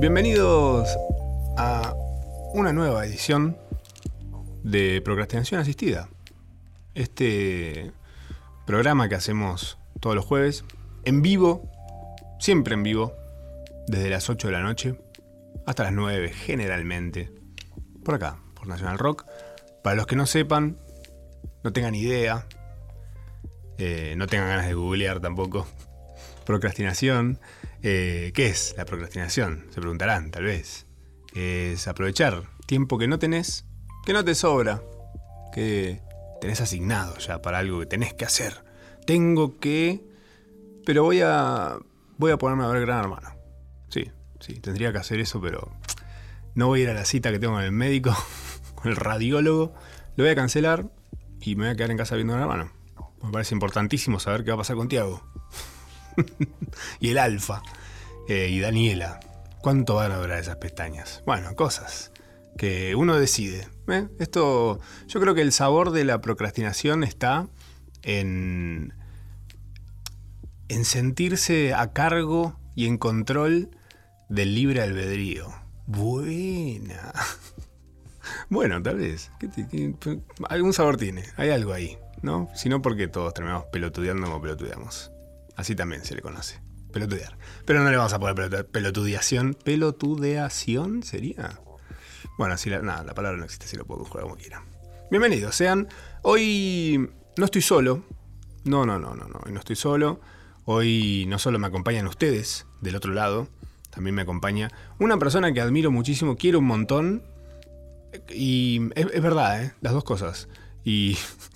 Bienvenidos a una nueva edición de Procrastinación Asistida. Este programa que hacemos todos los jueves, en vivo, siempre en vivo, desde las 8 de la noche hasta las 9 generalmente, por acá, por Nacional Rock. Para los que no sepan, no tengan idea, eh, no tengan ganas de googlear tampoco, procrastinación. Eh, ¿Qué es la procrastinación? Se preguntarán, tal vez. Es aprovechar tiempo que no tenés, que no te sobra, que tenés asignado ya para algo que tenés que hacer. Tengo que... Pero voy a... Voy a ponerme a ver Gran Hermano. Sí, sí, tendría que hacer eso, pero no voy a ir a la cita que tengo con el médico, con el radiólogo. Lo voy a cancelar y me voy a quedar en casa viendo Gran Hermano. Me parece importantísimo saber qué va a pasar con Tiago. y el Alfa. Eh, y Daniela. ¿Cuánto van a durar esas pestañas? Bueno, cosas que uno decide. ¿eh? Esto, yo creo que el sabor de la procrastinación está en, en sentirse a cargo y en control del libre albedrío. Buena. Bueno, tal vez. algún sabor tiene. Hay algo ahí, ¿no? Si no, porque todos terminamos pelotudeando como pelotudeamos. Así también se le conoce. Pelotudear. Pero no le vamos a poner pelotudeación. ¿Pelotudeación sería? Bueno, así la, nada, la palabra no existe, si lo puedo buscar como quiera. Bienvenidos, sean. Hoy no estoy solo. No, no, no, no, no. Hoy no estoy solo. Hoy no solo me acompañan ustedes del otro lado, también me acompaña una persona que admiro muchísimo, quiero un montón. Y es, verdad, ¿eh? las dos cosas. Y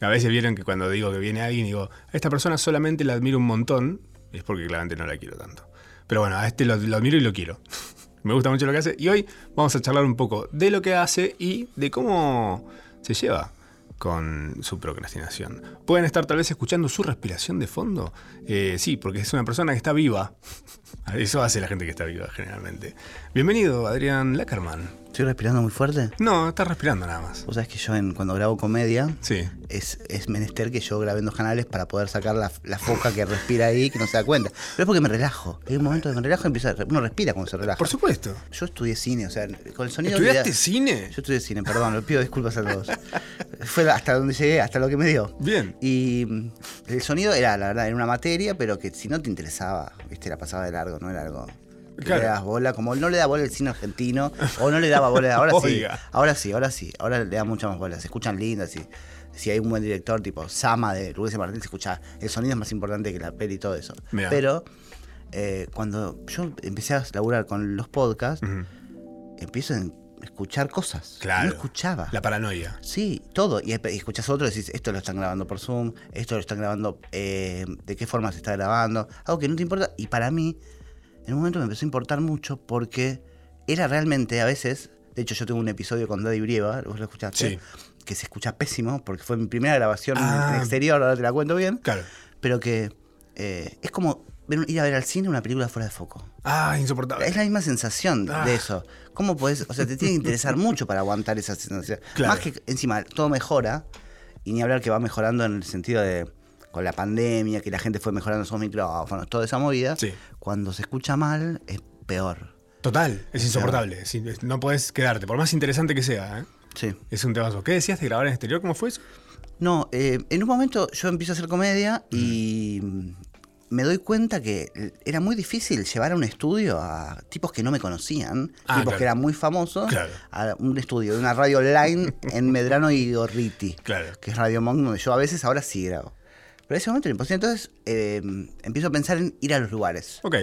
a veces vieron que cuando digo que viene alguien, digo, a esta persona solamente la admiro un montón, es porque claramente no la quiero tanto. Pero bueno, a este lo, admiro y lo quiero. Me gusta mucho lo que hace. Y hoy vamos a charlar un poco de lo que hace y de cómo se lleva con su procrastinación. ¿Pueden estar tal vez escuchando su respiración de fondo? Eh, sí, porque es una persona que está viva. Eso hace la gente que está viva generalmente. Bienvenido, Adrián Lackerman. ¿Estoy respirando muy fuerte? No, estás respirando nada más. Vos sabés que yo cuando grabo comedia es, es menester que yo grabe en dos canales para poder sacar la, foca que respira ahí que no se da cuenta. Pero es porque me relajo. Hay un momento de me relajo y uno respira cuando se relaja. Por supuesto. Yo estudié cine, o sea, con el sonido... ¿Estudiaste cine? Yo estudié cine, perdón, le pido disculpas a todos. Fue hasta donde llegué, hasta lo que me dio. Bien. Y mm, el sonido era, la verdad, era una materia, pero que si no te interesaba, viste, la pasaba de largo, no era algo le das bola, como no le da bola el cine argentino, o no le daba bola, ahora sí, ahora sí, ahora sí, ahora le da mucha más bola, se escuchan lindas, y si hay un buen director tipo Sama de Rubén Martín, se escucha, el sonido es más importante que la peli y todo eso. Pero eh, cuando yo empecé a laburar con los podcasts, empiezo a escuchar cosas. Claro. No escuchaba. La paranoia. Sí, todo. Y, escuchas otro y decís, esto lo están grabando por Zoom, esto lo están grabando, eh, de qué forma se está grabando, algo que no te importa. Y para mí, en un momento me empezó a importar mucho porque era realmente a veces, de hecho yo tengo un episodio con Daddy Brieva, vos lo escuchaste, que se escucha pésimo porque fue mi primera grabación en ah. exterior, ahora te la cuento bien, claro. pero que eh, es como ir a ver al cine una película fuera de foco. Ah, insoportable. Es la misma sensación de ah. eso. ¿Cómo puedes? O sea, te tiene que interesar mucho para aguantar esa sensación. Más que encima todo mejora, y ni hablar que va mejorando en el sentido de con la pandemia, que la gente fue mejorando sus micrófonos, toda esa movida, cuando se escucha mal es peor. Total, es, insoportable. no puedes quedarte, por más interesante que sea. ¿eh? Sí. Es un temazo. ¿Qué decías de grabar en exterior? ¿Cómo fue eso? No, eh, en un momento yo empiezo a hacer comedia y me doy cuenta que era muy difícil llevar a un estudio a tipos que no me conocían, ah, tipos que eran muy famosos, a un estudio de una radio online en Medrano y Gorriti, que es Radio Monk, donde yo a veces ahora sí grabo. Pero ese momento era imposible. Entonces eh, empiezo a pensar en ir a los lugares. Ok.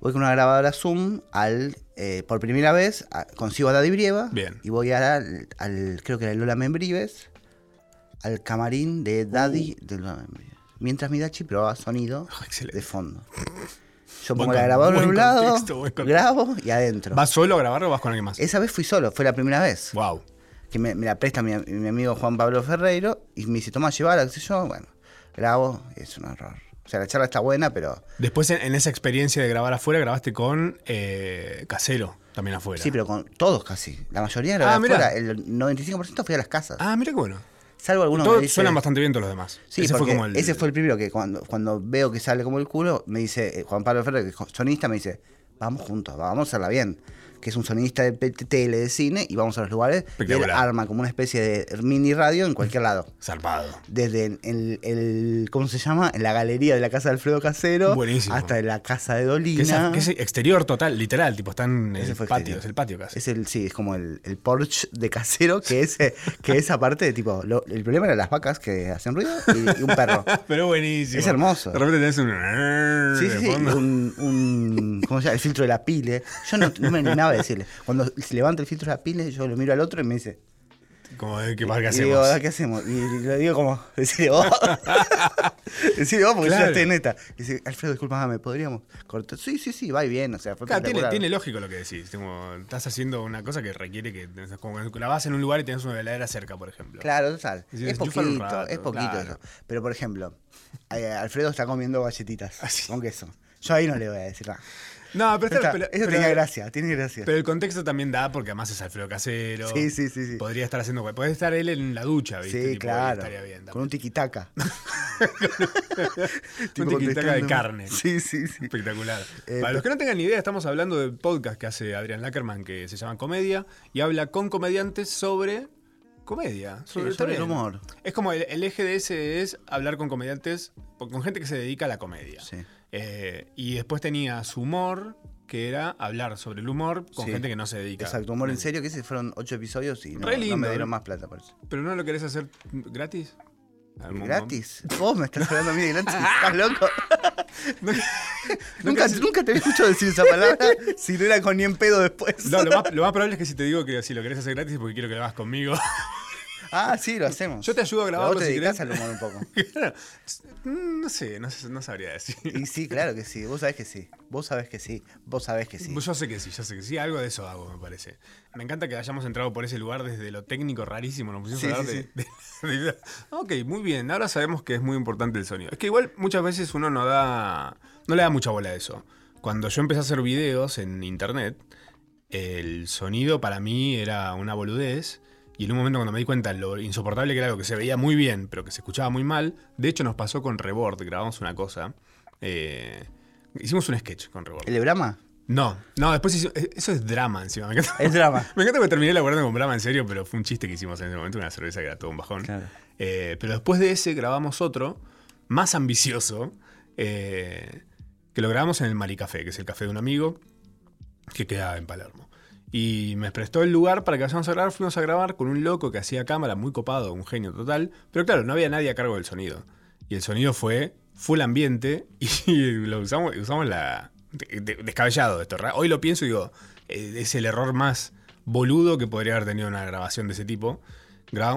Voy con una grabadora Zoom al. Eh, por primera vez consigo a Daddy Brieva. Bien. Y voy al, al creo que era Lola Membrives, al camarín de Daddy uh. de Lola Membrives. Mientras mi Dachi probaba sonido oh, de fondo. Yo pongo la grabadora en un lado, grabo y adentro. ¿Vas solo a grabar o vas con alguien más? Esa vez fui solo, fue la primera vez. Wow. Que me, la presta mi, mi, amigo Juan Pablo Ferreiro y me dice, toma, llevarla, qué sé yo. Bueno, grabo es un error. O sea, la charla está buena, pero. Después, en, esa experiencia de grabar afuera, grabaste con eh, Casero, también afuera. Sí, pero con todos casi. La mayoría grabé ah, afuera. El 95% fui a las casas. Ah, mira qué bueno. Salvo algunos Todos suenan bastante bien todos los demás. Sí, ese fue, como el... ese fue el primero que cuando, cuando veo que sale como el culo, me dice, eh, Juan Pablo Ferrer, que es sonista, me dice, vamos juntos, vamos a hacerla bien que es un sonidista de tele, de cine, y vamos a los lugares. Y él arma como una especie de mini radio en cualquier lado. Zarpado. Desde el, ¿cómo se llama? En la galería de la casa de Alfredo Casero. Buenísimo. Hasta en la casa de Dolina. Que es, exterior total, literal, tipo, están en el patio, es el patio casi. Es el, sí, es como el, el Porsche de Casero, que es, que esa parte de tipo, el problema era las vacas que hacen ruido y, un perro. Pero buenísimo. Es hermoso. De repente tenés un... Sí, sí, sí, un, un, ¿cómo se llama? El filtro de la pile. Yo no, no me animaba decirle. Cuando se levanta el filtro de la pila, yo lo miro al otro y me dice. Como, ¿qué, ¿qué hacemos? digo, ¿qué hacemos? Y le digo como, decirle vos. decirle vos, porque yo estoy neta. Y dice, Alfredo, disculpa, ¿me podríamos cortar? Sí, sí, sí, va y bien. O sea, fue claro, tiene, tiene, lógico lo que decís. Como, estás haciendo una cosa que requiere que, como la vas en un lugar y tenés una veladera cerca, por ejemplo. Claro, total. es poquito, es poquito eso. Pero, por ejemplo, eh, Alfredo está comiendo galletitas ah, con queso. Yo ahí no le voy a decir nada. No, pero, eso tiene gracia, tiene gracia. Pero el contexto también da porque además es Alfredo Casero. Sí, sí, sí. sí. Podría estar haciendo. Puede estar él en la ducha, ¿viste? Sí, claro. con un tiquitaca. un tiquitaca de carne. Sí, sí, sí. Espectacular. Eh, Para los que no tengan ni idea, estamos hablando de podcast que hace Adrián Lackerman que se llama Comedia y habla con comediantes sobre comedia, sobre, el humor. Es como el, el, eje de ese es hablar con comediantes, con gente que se dedica a la comedia. Sí. Eh, y después tenía su humor, que era hablar sobre el humor con gente que no se dedica. Exacto, humor en serio, que ese fueron ocho episodios y no, me dieron más plata por eso. ¿Pero no lo querés hacer gratis? ¿Gratis? Vos me estás hablando a mí de gratis, ¿estás loco? nunca, nunca te he escuchado decir esa palabra si no era con ni en pedo después. No, lo más, lo más probable es que si te digo que si lo querés hacer gratis es porque quiero que lo hagas conmigo. Ah, sí, lo hacemos. Yo te ayudo a grabarlo. Vos te dedicás al humor un poco. Mm, no sé, no, sabría decir. Y sí, claro que sí. Vos sabés que sí. Vos sabés que sí. Vos sabés que sí. Yo sé que sí, yo sé que sí. Algo de eso hago, me parece. Me encanta que hayamos entrado por ese lugar desde lo técnico rarísimo. Nos pusimos a hablar de, Ok, muy bien. Ahora sabemos que es muy importante el sonido. Es que igual muchas veces uno no da. No le da mucha bola a eso. Cuando yo empecé a hacer videos en internet, el sonido para mí era una boludez y en un momento cuando me di cuenta lo insoportable que era algo que se veía muy bien, pero que se escuchaba muy mal, de hecho nos pasó con Rebord, grabamos una cosa. Eh, hicimos un sketch con Rebord. ¿El de Brahma? No, no, después eh, eso es drama encima. Me es drama. Me encanta que terminé laburando con Brahma en serio, pero fue un chiste que hicimos en ese momento, una cerveza que era todo un bajón. Eh, pero después de ese grabamos otro, más ambicioso, que lo grabamos en el Maricafé, que es el café de un amigo que queda en Palermo. Y me prestó el lugar para que vayamos a grabar. Fuimos a grabar con un loco que hacía cámara, muy copado, un genio total. Pero claro, no había nadie a cargo del sonido. Y el sonido fue full ambiente y lo usamos, usamos la. descabellado esto. Hoy lo pienso y digo, eh, es el error más boludo que podría haber tenido una grabación de ese tipo.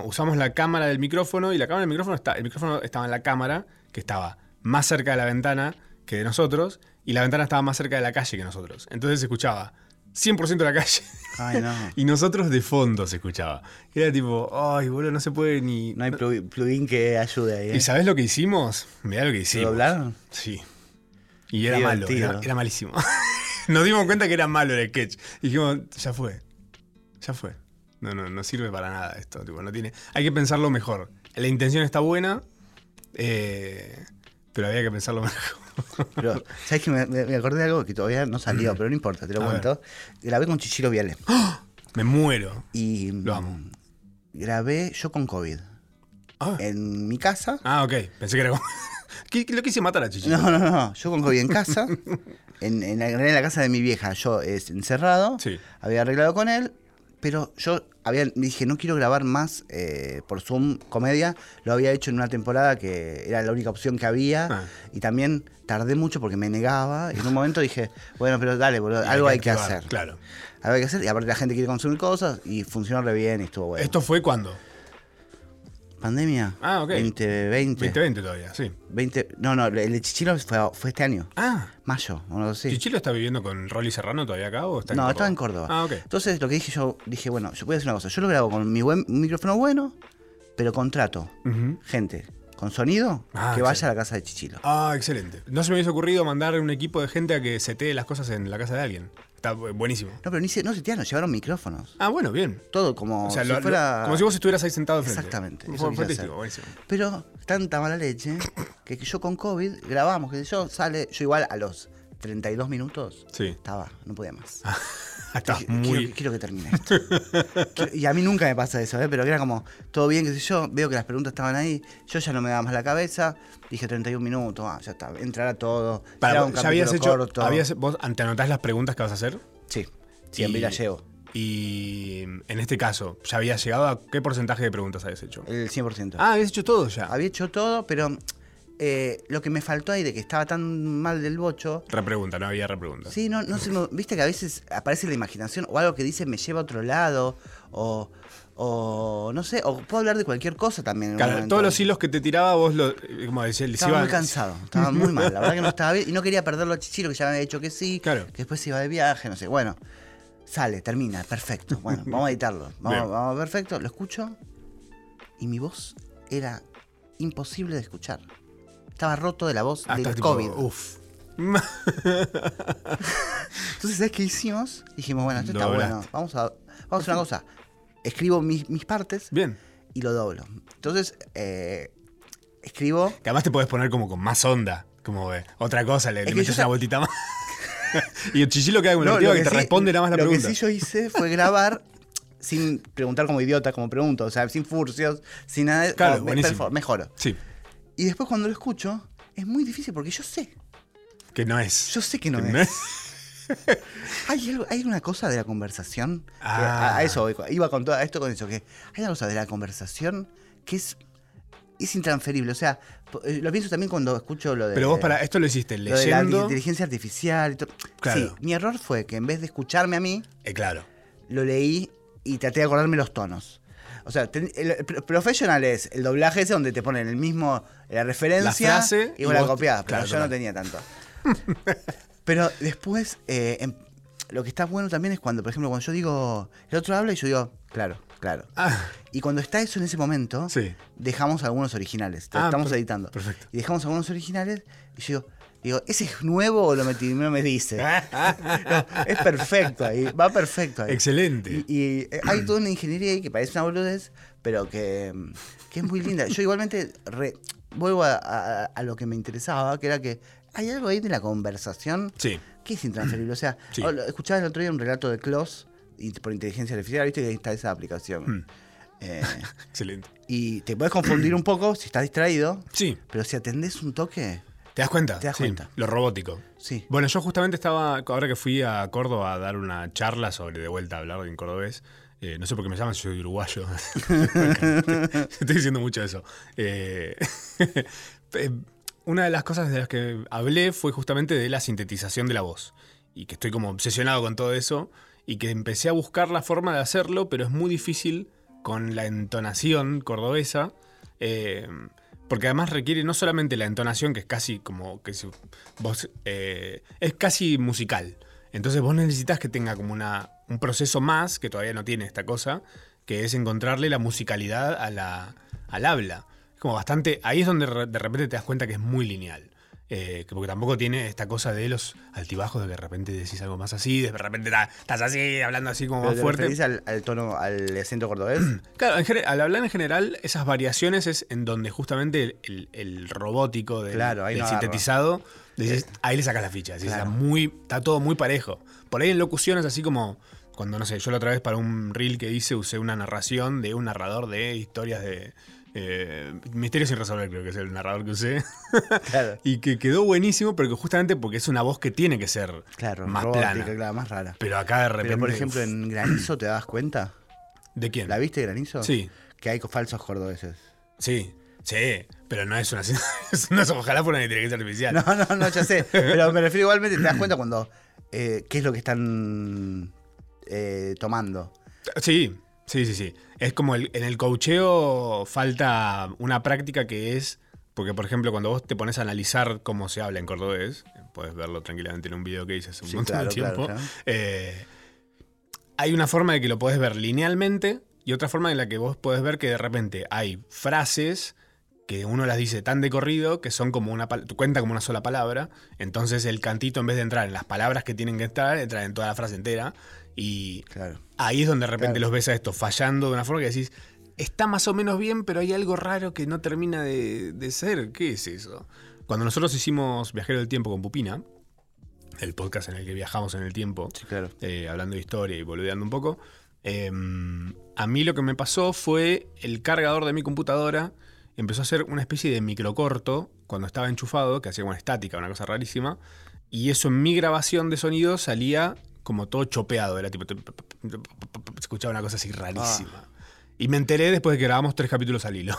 usamos la cámara del micrófono y la cámara del micrófono está, el micrófono estaba en la cámara, que estaba más cerca de la ventana que de nosotros, y la ventana estaba más cerca de la calle que nosotros. Entonces se escuchaba 100% de la calle. Ay, no. y nosotros de fondo se escuchaba. Era tipo, ay, boludo, no se puede ni. No hay plugin que ayude ahí. ¿eh? ¿Y sabes lo que hicimos? Mirá lo que hicimos. ¿Lo doblaron? Sí. Y era malo, era, malísimo. Nos dimos cuenta que era malo el sketch. Y dijimos, ya fue. Ya fue. No, no, no sirve para nada esto. Tipo, no tiene, hay que pensarlo mejor. La intención está buena, eh, pero había que pensarlo mejor. Pero, ¿sabes que me, acordé de algo que todavía no salió, mm. pero no importa, te lo cuento. Grabé con Chichiro Viale. ¡Ah! Me muero. Y lo amo. Grabé yo con COVID. Ah. En mi casa. Ah, ok. Pensé que era. ¿Qué, lo quise matar a Chichiro? No, no, no. Yo con COVID en casa. en, en, la, casa de mi vieja, yo es encerrado. Sí. Había arreglado con él pero yo había, dije, no quiero grabar más eh, por Zoom comedia. Lo había hecho en una temporada que era la única opción que había. Ah. Y también tardé mucho porque me negaba. Y en un momento dije, bueno, pero dale, algo hay que, hacer. Claro. Algo hay que hacer. Y aparte la gente quiere consumir cosas y funcionó re bien y estuvo bueno. ¿Esto fue cuándo? Pandemia. Ah, ok. 2020. 2020 todavía, sí. 20, no, no, el de Chichilo fue, fue este año. Ah. Mayo, o no sé. ¿Chichilo está viviendo con Rolly Serrano todavía acá o está en No, estaba en Córdoba. Ah, ok. Entonces lo que dije yo, dije, bueno, yo voy a hacer una cosa. Yo lo grabo con mi buen micrófono bueno, pero contrato gente con sonido ah, que vaya a la casa de Chichilo. Ah, excelente. No se me hubiese ocurrido mandar un equipo de gente a que setee las cosas en la casa de alguien. Está buenísimo. No, pero ni se, no llevaron micrófonos. Ah, bueno, bien. Todo como si fuera. como si vos estuvieras ahí sentado frente. Exactamente. Pero tanta mala leche que, yo con COVID grabamos, que yo sale, yo igual a los 32 minutos, Sí. estaba, no podía más. Estás Quiero- muy. quiero, quiero que termine esto. Quiero- y a mí nunca me pasa eso, ¿eh? pero que era como, todo bien, qué sé yo, veo que las preguntas estaban ahí, yo ya no me daba más la cabeza, dije 31 minutos, ah, ya está, entrará todo. Para, un ¿Ya habías hecho. corto. habías- ¿Vos te anotás las preguntas que vas a hacer? Sí, siempre Y- la llevo, Y en este caso, ¿ya habías llegado a qué porcentaje de preguntas habías hecho? el 100%. Ah, habías hecho todo ya. Había hecho todo, pero eh, lo que me faltó ahí de que estaba tan mal del bocho, Repregunta, no había repregunta. Sí, no, no se me- Viste que a veces aparece la imaginación o algo que dice me lleva a otro lado o, o no sé, o puedo hablar de cualquier cosa también. Claro, todos los hilos que te tiraba, vos lo. Como decía, Estaba iba- muy cansado, estaba muy mal, la verdad que no estaba bien y no quería perderlo a Chichiro que ya me había dicho que sí, Claro. que después se iba de viaje, no sé, bueno, sale, termina, perfecto, bueno, vamos a editarlo, vamos, perfecto, lo escucho y mi voz era imposible de escuchar. Estaba roto de la voz Hasta del tipo, COVID. Uf. Entonces, ¿sabes qué hicimos? Dijimos, bueno, esto está bueno. Vamos a, vamos a hacer una cosa. Escribo mis, mis partes Bien. y lo doblo. Entonces, eh, escribo. Que además te podés poner como con más onda. Como eh, otra cosa, le, le que metes una vueltita más. y el chichilo queda como No, el tío lo que, te sí- responde nada más la lo pregunta. que sí yo hice fue grabar sin preguntar como idiota, como pregunto. O sea, sin furcios, sin nada. Claro, me- mejoro. Sí, Y después cuando lo escucho, es muy difícil porque yo sé. que no es. Yo sé que no Que es. no es. Hay, algo- hay una cosa de la conversación. Ah. a, a eso iba con todo a esto con eso. Que hay una cosa de la conversación que es, es intransferible. O sea, eh, lo pienso también cuando escucho lo de. Pero vos para esto lo hiciste lo de la leyendo. inteligencia artificial. y todo. Claro. Sí, mi error fue que en vez de escucharme a mí, Eh, claro. lo leí y traté de acordarme los tonos. O sea, ten- el, el pro- professional es el doblaje ese donde te ponen el mismo, la referencia La frase y vos la copiás, pero claro, yo no tenía tanto. pero después, eh, em- lo que está bueno también es cuando, por ejemplo, cuando yo digo, el otro habla y yo digo, claro, claro. Ah, Y cuando está eso en ese momento, Sí. dejamos algunos originales. Ah, estamos editando. perfecto. Y dejamos algunos originales y yo digo, digo, ¿ese es nuevo o lo metí? No me dice. No, es perfecto ahí, va perfecto ahí. Excelente. Y, y, eh, hay toda una ingeniería ahí que parece una boludez, pero que, que es muy linda. Yo igualmente re- vuelvo a, a- a lo que me interesaba, que era que hay algo ahí de la conversación Sí. que es intransferible. O sea, Sí. o lo- escuchaba el otro día un relato de Klaus y por inteligencia artificial, viste que ahí está esa aplicación. Mm. Eh, Excelente. y te puedes confundir un poco si estás distraído, Sí. pero si atendés un toque, ¿Te das cuenta? Te das Sí, cuenta. Lo robótico. sí. Bueno, yo justamente estaba, ahora que fui a Córdoba a dar una charla sobre de vuelta a hablar en cordobés, eh, no sé por qué me llaman, yo soy uruguayo. Estoy diciendo mucho eso. Eh, eh, una de las cosas de las que hablé fue justamente de la sintetización de la voz. Y que estoy como obsesionado con todo eso. Y que empecé a buscar la forma de hacerlo, pero es muy difícil con la entonación cordobesa. eh, porque además requiere no solamente la entonación, que es casi como que si vos eh, es casi musical. Entonces vos necesitas que tenga como una, un proceso más, que todavía no tiene esta cosa, que es encontrarle la musicalidad a la, al habla. Es como bastante. Ahí es donde de repente te das cuenta que es muy lineal. Eh, que porque tampoco tiene esta cosa de los altibajos de que de repente decís algo más así, de repente estás así, hablando así como Pero más te fuerte. al, al tono, al acento cordobés. Claro, en al hablar en general, esas variaciones es en donde justamente el, el- el robótico del, Claro, ahí del no agarra. sintetizado, decís, ahí le sacas la ficha. decís, Claro. está, muy, está todo muy parejo. Por ahí en locuciones así como, cuando no sé, yo la otra vez para un reel que hice usé una narración de un narrador de historias de eh, Misterios sin resolver, creo que es el narrador que usé. Claro. y que quedó buenísimo, pero que justamente porque es una voz que tiene que ser Claro, más robótica, plana. claro, más rara. Pero acá de repente. Pero por ejemplo, en Granizo, ¿te das cuenta? ¿De quién? ¿La viste Granizo? Sí. Que hay falsos cordobeses. Sí, sí, pero no es una. no es, ojalá fuera una inteligencia artificial. No, no, no, ya sé. Pero me refiero igualmente, te das cuenta cuando. eh, ¿Qué es lo que están eh, tomando? Sí, sí, sí, sí. Es como el- en el coacheo falta una práctica que es. Porque, por ejemplo, cuando vos te pones a analizar cómo se habla en cordobés, puedes verlo tranquilamente en un video que hice hace un Sí, montón claro, de tiempo. claro, claro. eh, hay una forma de que lo podés ver linealmente y otra forma en la que vos podés ver que de repente hay frases que uno las dice tan de corrido que son como una cuenta como una sola palabra. Entonces el cantito, en vez de entrar en las palabras que tienen que entrar, entra en toda la frase entera. Y Claro. Ahí es donde de repente Claro. los ves a estos fallando de una forma que decís, está más o menos bien, pero hay algo raro que no termina de, de ser. ¿Qué es eso? Cuando nosotros hicimos Viajero del Tiempo con Pupina, el podcast en el que viajamos en el tiempo, claro. Eh, hablando de historia y boludeando un poco. Em, a mí lo que me pasó fue el cargador de mi computadora empezó a hacer una especie de microcorto cuando estaba enchufado, que hacía una estática, una cosa rarísima. Y eso en mi grabación de sonido salía como todo chopeado. Era tipo. Se escuchaba una cosa así rarísima. Ah. Y me enteré después de que grabamos tres capítulos al hilo.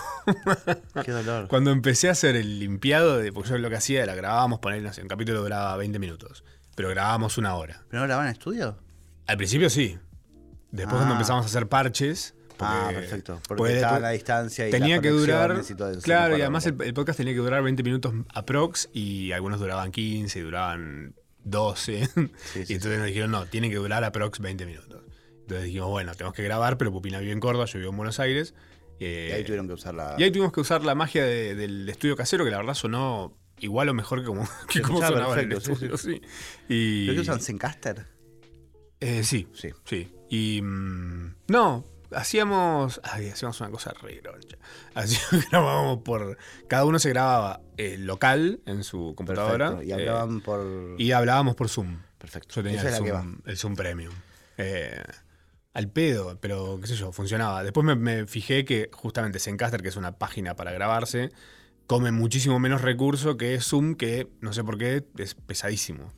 Qué dolor. Cuando empecé a hacer el limpiado, de, porque yo lo que hacía era grabábamos, poner, no sé, un capítulo duraba 20 minutos. Pero grabábamos una hora. ¿Pero no grababan en estudio? Al principio sí. Después cuando ah. empezamos a hacer parches, ah, perfecto. Porque estaba a la distancia y tenía que durar. claro, y además el, podcast tenía que durar 20 minutos aprox y algunos duraban 15 y duraban 12. y entonces nos dijeron, no, tiene que durar aprox 20 minutos. Entonces dijimos, bueno, tenemos que grabar, pero Pupina vive en Córdoba, yo vivo en Buenos Aires. Eh, y ahí tuvieron que usar la. Y ahí tuvimos que usar la magia del estudio casero, que la verdad sonó igual o mejor que como, que como sonaba en el estudio. Sí, Y, ¿Pero que usan Zencaster? Eh, sí, sí, sí. Y. Mm, no, hacíamos. Ay, hacíamos una cosa re groncha. Grabábamos por. Cada uno se grababa eh, local en su computadora. Y hablaban por. Y hablábamos por Zoom. Perfecto. Yo tenía el Zoom, el Zoom, Premium. Eh, al pedo, pero qué sé yo, funcionaba. Después me, fijé que justamente Zencaster, que es una página para grabarse, come muchísimo menos recurso que Zoom, que no sé por qué es pesadísimo.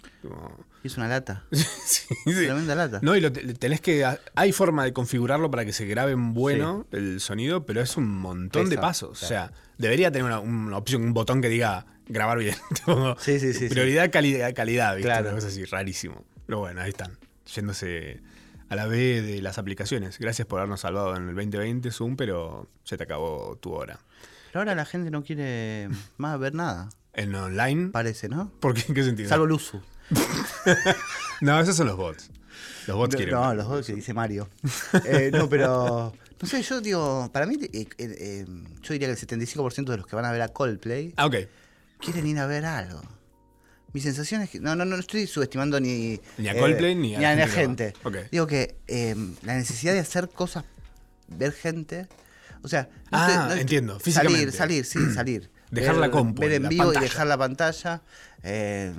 Y es una lata. sí, Tremenda lata. No, y lo, tenés que. Hay forma de configurarlo para que se grabe bueno el sonido, pero es un montón de pasos. O sea, debería tener una, opción, un botón que diga grabar bien. sí, sí, sí. Prioridad, calidad, calidad, ¿viste? Claro. Una cosa así, rarísimo. Pero bueno, ahí están. Yéndose a la B de las aplicaciones. Gracias por habernos salvado en el 2020, Zoom, pero se te acabó tu hora. Pero ahora la gente no quiere más ver nada. ¿En online? Parece, ¿no? ¿Por qué? ¿En qué sentido? Salvo uso. no, esos son los bots. Los bots quieren. No, los bots que dice Mario. Eh, no, pero. No sé, yo digo, para mí, eh, eh, yo diría que el 75% de los que van a ver a Coldplay. Ah, ok. Quieren ir a ver algo. Mi sensación es que. No, no, no estoy subestimando ni. Ni a Coldplay ni, a, la gente. Digo que la necesidad de hacer cosas, ver gente. O sea. ah, entiendo. Salir, salir, sí, salir. Dejar la compu. Ver en vivo y dejar la pantalla. Eh,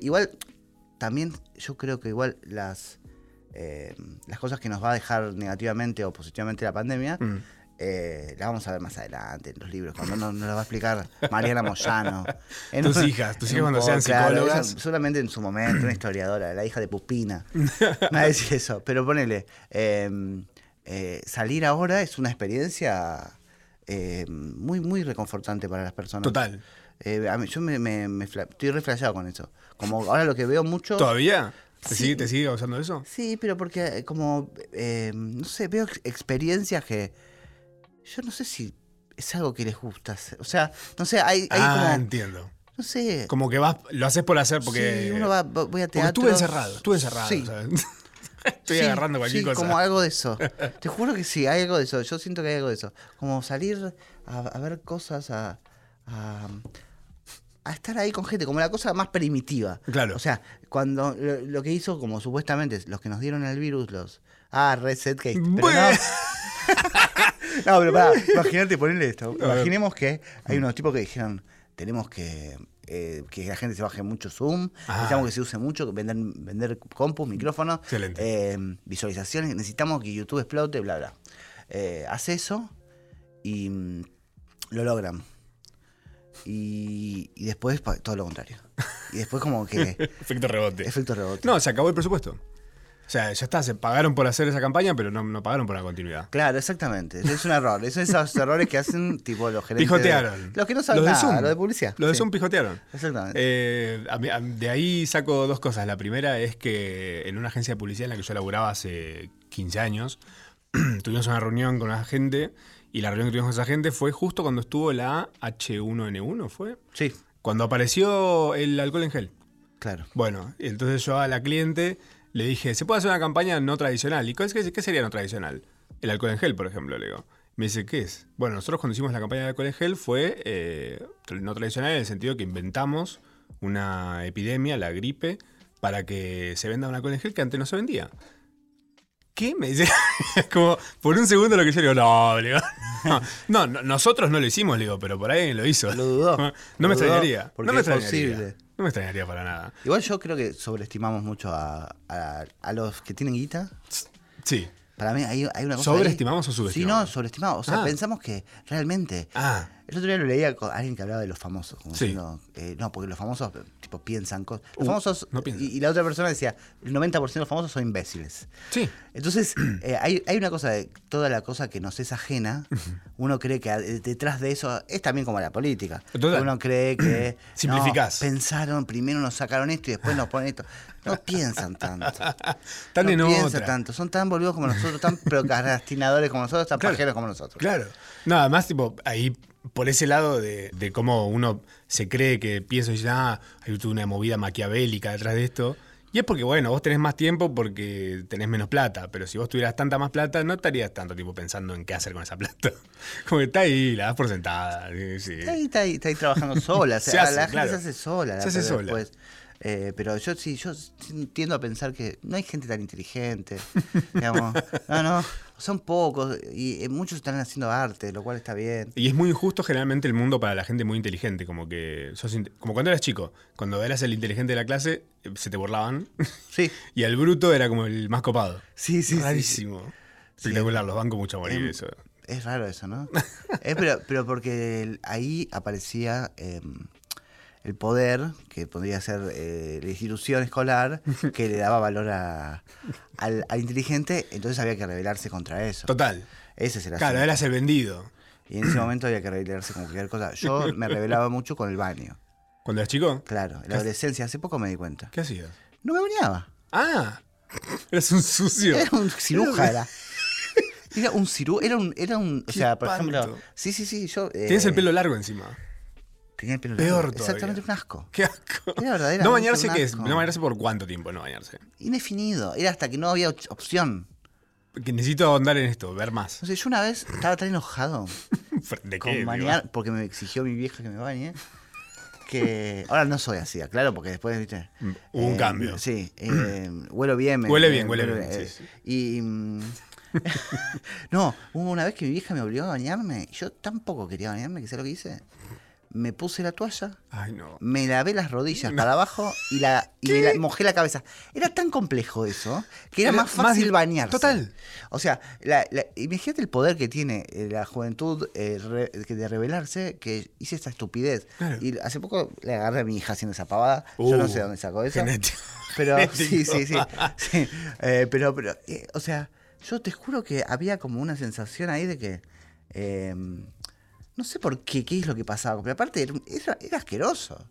igual, también yo creo que igual las. Eh, las cosas que nos va a dejar negativamente o positivamente la pandemia. Mm. Eh, la vamos a ver más adelante en los libros, cuando nos, nos va a explicar Mariana Moyano. tus hijas, tus hijas cuando sean psicólogas. solamente en su momento, una historiadora, la hija de Pupina. Me va a decir eso, pero ponele, em, eh, salir ahora es una experiencia eh, muy, muy reconfortante para las personas. Total. yo me, me, estoy reflejado con eso. Como ahora lo que veo mucho. ¿Todavía? ¿Te, sigue, ¿Te sigue causando eso? Sí, pero porque como, no sé, veo experiencias que yo no sé si es algo que les gusta. O sea, no sé, hay, hay ah, como. entiendo. No sé. Como que vas, lo haces por hacer porque. Sí, uno va, voy a teatro. Estuve encerrado, estuve encerrado. Sí. Estoy agarrando cualquier sí, cosa. como algo de eso. Te juro que sí, hay algo de eso. Yo siento que hay algo de eso. Como salir a, ver cosas, a, a, estar ahí con gente, como la cosa más primitiva. Claro. O sea, cuando lo, que hizo, como supuestamente los que nos dieron el virus, los. Ah, Reset no. No, pero pará, imagínate ponerle esto. Imaginemos que hay unos tipos que dijeron, tenemos que eh, que la gente se baje mucho Zoom, ah. necesitamos que se use mucho, vender, vender compus, micrófonos, eh, visualizaciones, necesitamos que YouTube explote, bla, bla. Eh, hace eso y mm, lo logran. Y, y, después todo lo contrario. Y después como que... efecto rebote. Efecto rebote. No, se acabó el presupuesto. O sea, ya está, se pagaron por hacer esa campaña, pero no, no pagaron por la continuidad. Claro, exactamente. Es un error. Esos son esos errores que hacen tipo los gerentes. Pijotearon. los que no saben nada, los de publicidad. Los de Zoom pijotearon. Exactamente. Eh, de ahí saco dos cosas. La primera es que en una agencia de publicidad en la que yo laburaba hace 15 años, tuvimos una reunión con una gente y la reunión que tuvimos con esa gente fue justo cuando estuvo la H1N1, ¿fue? Sí. Cuando apareció el alcohol en gel. Claro. Bueno, entonces yo a la cliente le dije, ¿se puede hacer una campaña no tradicional? ¿Y qué, qué sería no tradicional? El alcohol en gel, por ejemplo, le digo. Me dice, ¿qué es? Bueno, nosotros cuando hicimos la campaña de alcohol en gel fue eh, no tradicional en el sentido que inventamos una epidemia, la gripe, para que se venda un alcohol en gel que antes no se vendía. ¿Qué? Me dice, como por un segundo lo que yo digo, no, le digo, no, no, nosotros no lo hicimos, le digo, pero por ahí lo hizo. Lo dudó. No me extrañaría. no me extrañaría. No me extrañaría para nada. Igual yo creo que sobreestimamos mucho a, a los que tienen guita. Sí. Para mí hay, una cosa. ¿Sobreestimamos o subestimamos? Sí, no, sobreestimamos. O sea, ah. pensamos que realmente. Ah. El otro día lo leía con alguien que hablaba de los famosos. sí. Eh, no, porque los famosos tipo piensan cosas. Los uh, famosos. No y, y, la otra persona decía: el 90% de los famosos son imbéciles. Sí. Entonces, eh, hay, hay, una cosa de toda la cosa que nos es ajena. Uno cree que detrás de eso es también como la política. Uno cree que. Simplificás. pensaron, primero nos sacaron esto y después nos ponen esto. No piensan tanto. Tan no piensan tanto. Son tan boludos como nosotros, tan procrastinadores como nosotros, tan pajeros como nosotros. Claro. No, además, tipo, ahí por ese lado de, de, cómo uno se cree que piensa y dice, ah, hay una movida maquiavélica detrás de esto. Y es porque, bueno, vos tenés más tiempo porque tenés menos plata, pero si vos tuvieras tanta más plata, no estarías tanto tiempo pensando en qué hacer con esa plata. Como que está ahí, la das por sentada. Está, ahí, está, ahí, está ahí trabajando sola. se hace, la gente se hace sola. Se hace sola. Eh, pero yo sí, yo tiendo a pensar que no hay gente tan inteligente. digamos. No, no, son pocos y eh, muchos están haciendo arte, lo cual está bien. Y es muy injusto generalmente el mundo para la gente muy inteligente, como que como cuando eras chico, cuando eras el inteligente de la clase, eh, se te burlaban. Sí. y el bruto era como el más copado. Sí, sí. Rarísimo. Sí, Espectacular, los bancos mucho a morir em, eso. Es raro eso, ¿no? pero, pero porque ahí aparecía em, el poder, que podría ser eh, la institución escolar, que le daba valor a, al, inteligente, entonces había que rebelarse contra eso. Total. Ese es el Claro, eras el vendido. Y en ese momento había que rebelarse con cualquier cosa. Yo me rebelaba mucho con el baño. ¿Cuando eras chico? Claro, en la adolescencia, hace poco me di cuenta. ¿Qué hacías? No me bañaba. Ah, eras un sucio. Era un ciruja, era. Un ciru, era un, era un, o sea, por ejemplo, sí, sí, sí, yo. Tienes el eh, pelo largo encima. Tenía el pelo Peor largo. Exactamente un asco. Qué asco. Era. ¿No bañarse qué es? ¿No bañarse por cuánto tiempo no bañarse? Indefinido. Era hasta que no había opción. Que necesito ahondar en esto, ver más. No sé, yo una vez estaba tan enojado. ¿De qué? bañar, porque me exigió mi vieja que me bañe. Que ahora no soy así, claro, porque después, viste. Mm, hubo un eh, cambio. Sí, eh, huelo bien. huele bien, huele bien. Eh, y. Mm, no, hubo una vez que mi vieja me obligó a bañarme. Y yo tampoco quería bañarme, que sé lo que hice me puse la toalla, me lavé las rodillas para abajo y, la, y mojé la cabeza. Era tan complejo eso que era, más fácil bañarse. Total. O sea, la, imagínate el poder que tiene eh, la juventud eh, de rebelarse que hice esta estupidez. Y hace poco le agarré a mi hija haciendo esa pavada. Yo no sé uh, dónde sacó eso. Pero sí, sí, sí. Eh, pero, pero o sea, yo te juro que había como una sensación ahí de que no sé por qué, qué es lo que pasaba, pero aparte era, asqueroso.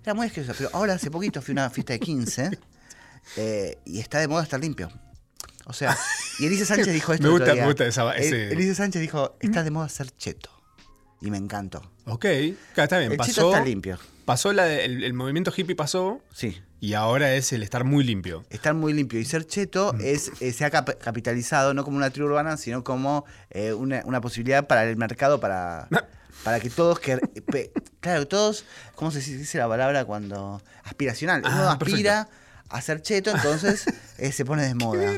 Era muy asqueroso. Pero ahora hace poquito fui a una fiesta de 15 eh, y está de moda estar limpio. O sea, y Elise Sánchez dijo esto. me gusta, me gusta esa, ese... Elise Sánchez dijo, está de moda ser cheto. Y me encantó. Ok, está bien. El pasó, cheto está limpio. Pasó la, el, movimiento hippie pasó. Sí. Y ahora es el estar muy limpio. Estar muy limpio. Y ser cheto mm. es, eh, se ha capitalizado no como una tribu urbana, sino como eh, una, posibilidad para el mercado para, para que todos que claro, todos, ¿cómo se dice la palabra cuando aspiracional? Uno ah, aspira a ser cheto, entonces eh, se pone de moda.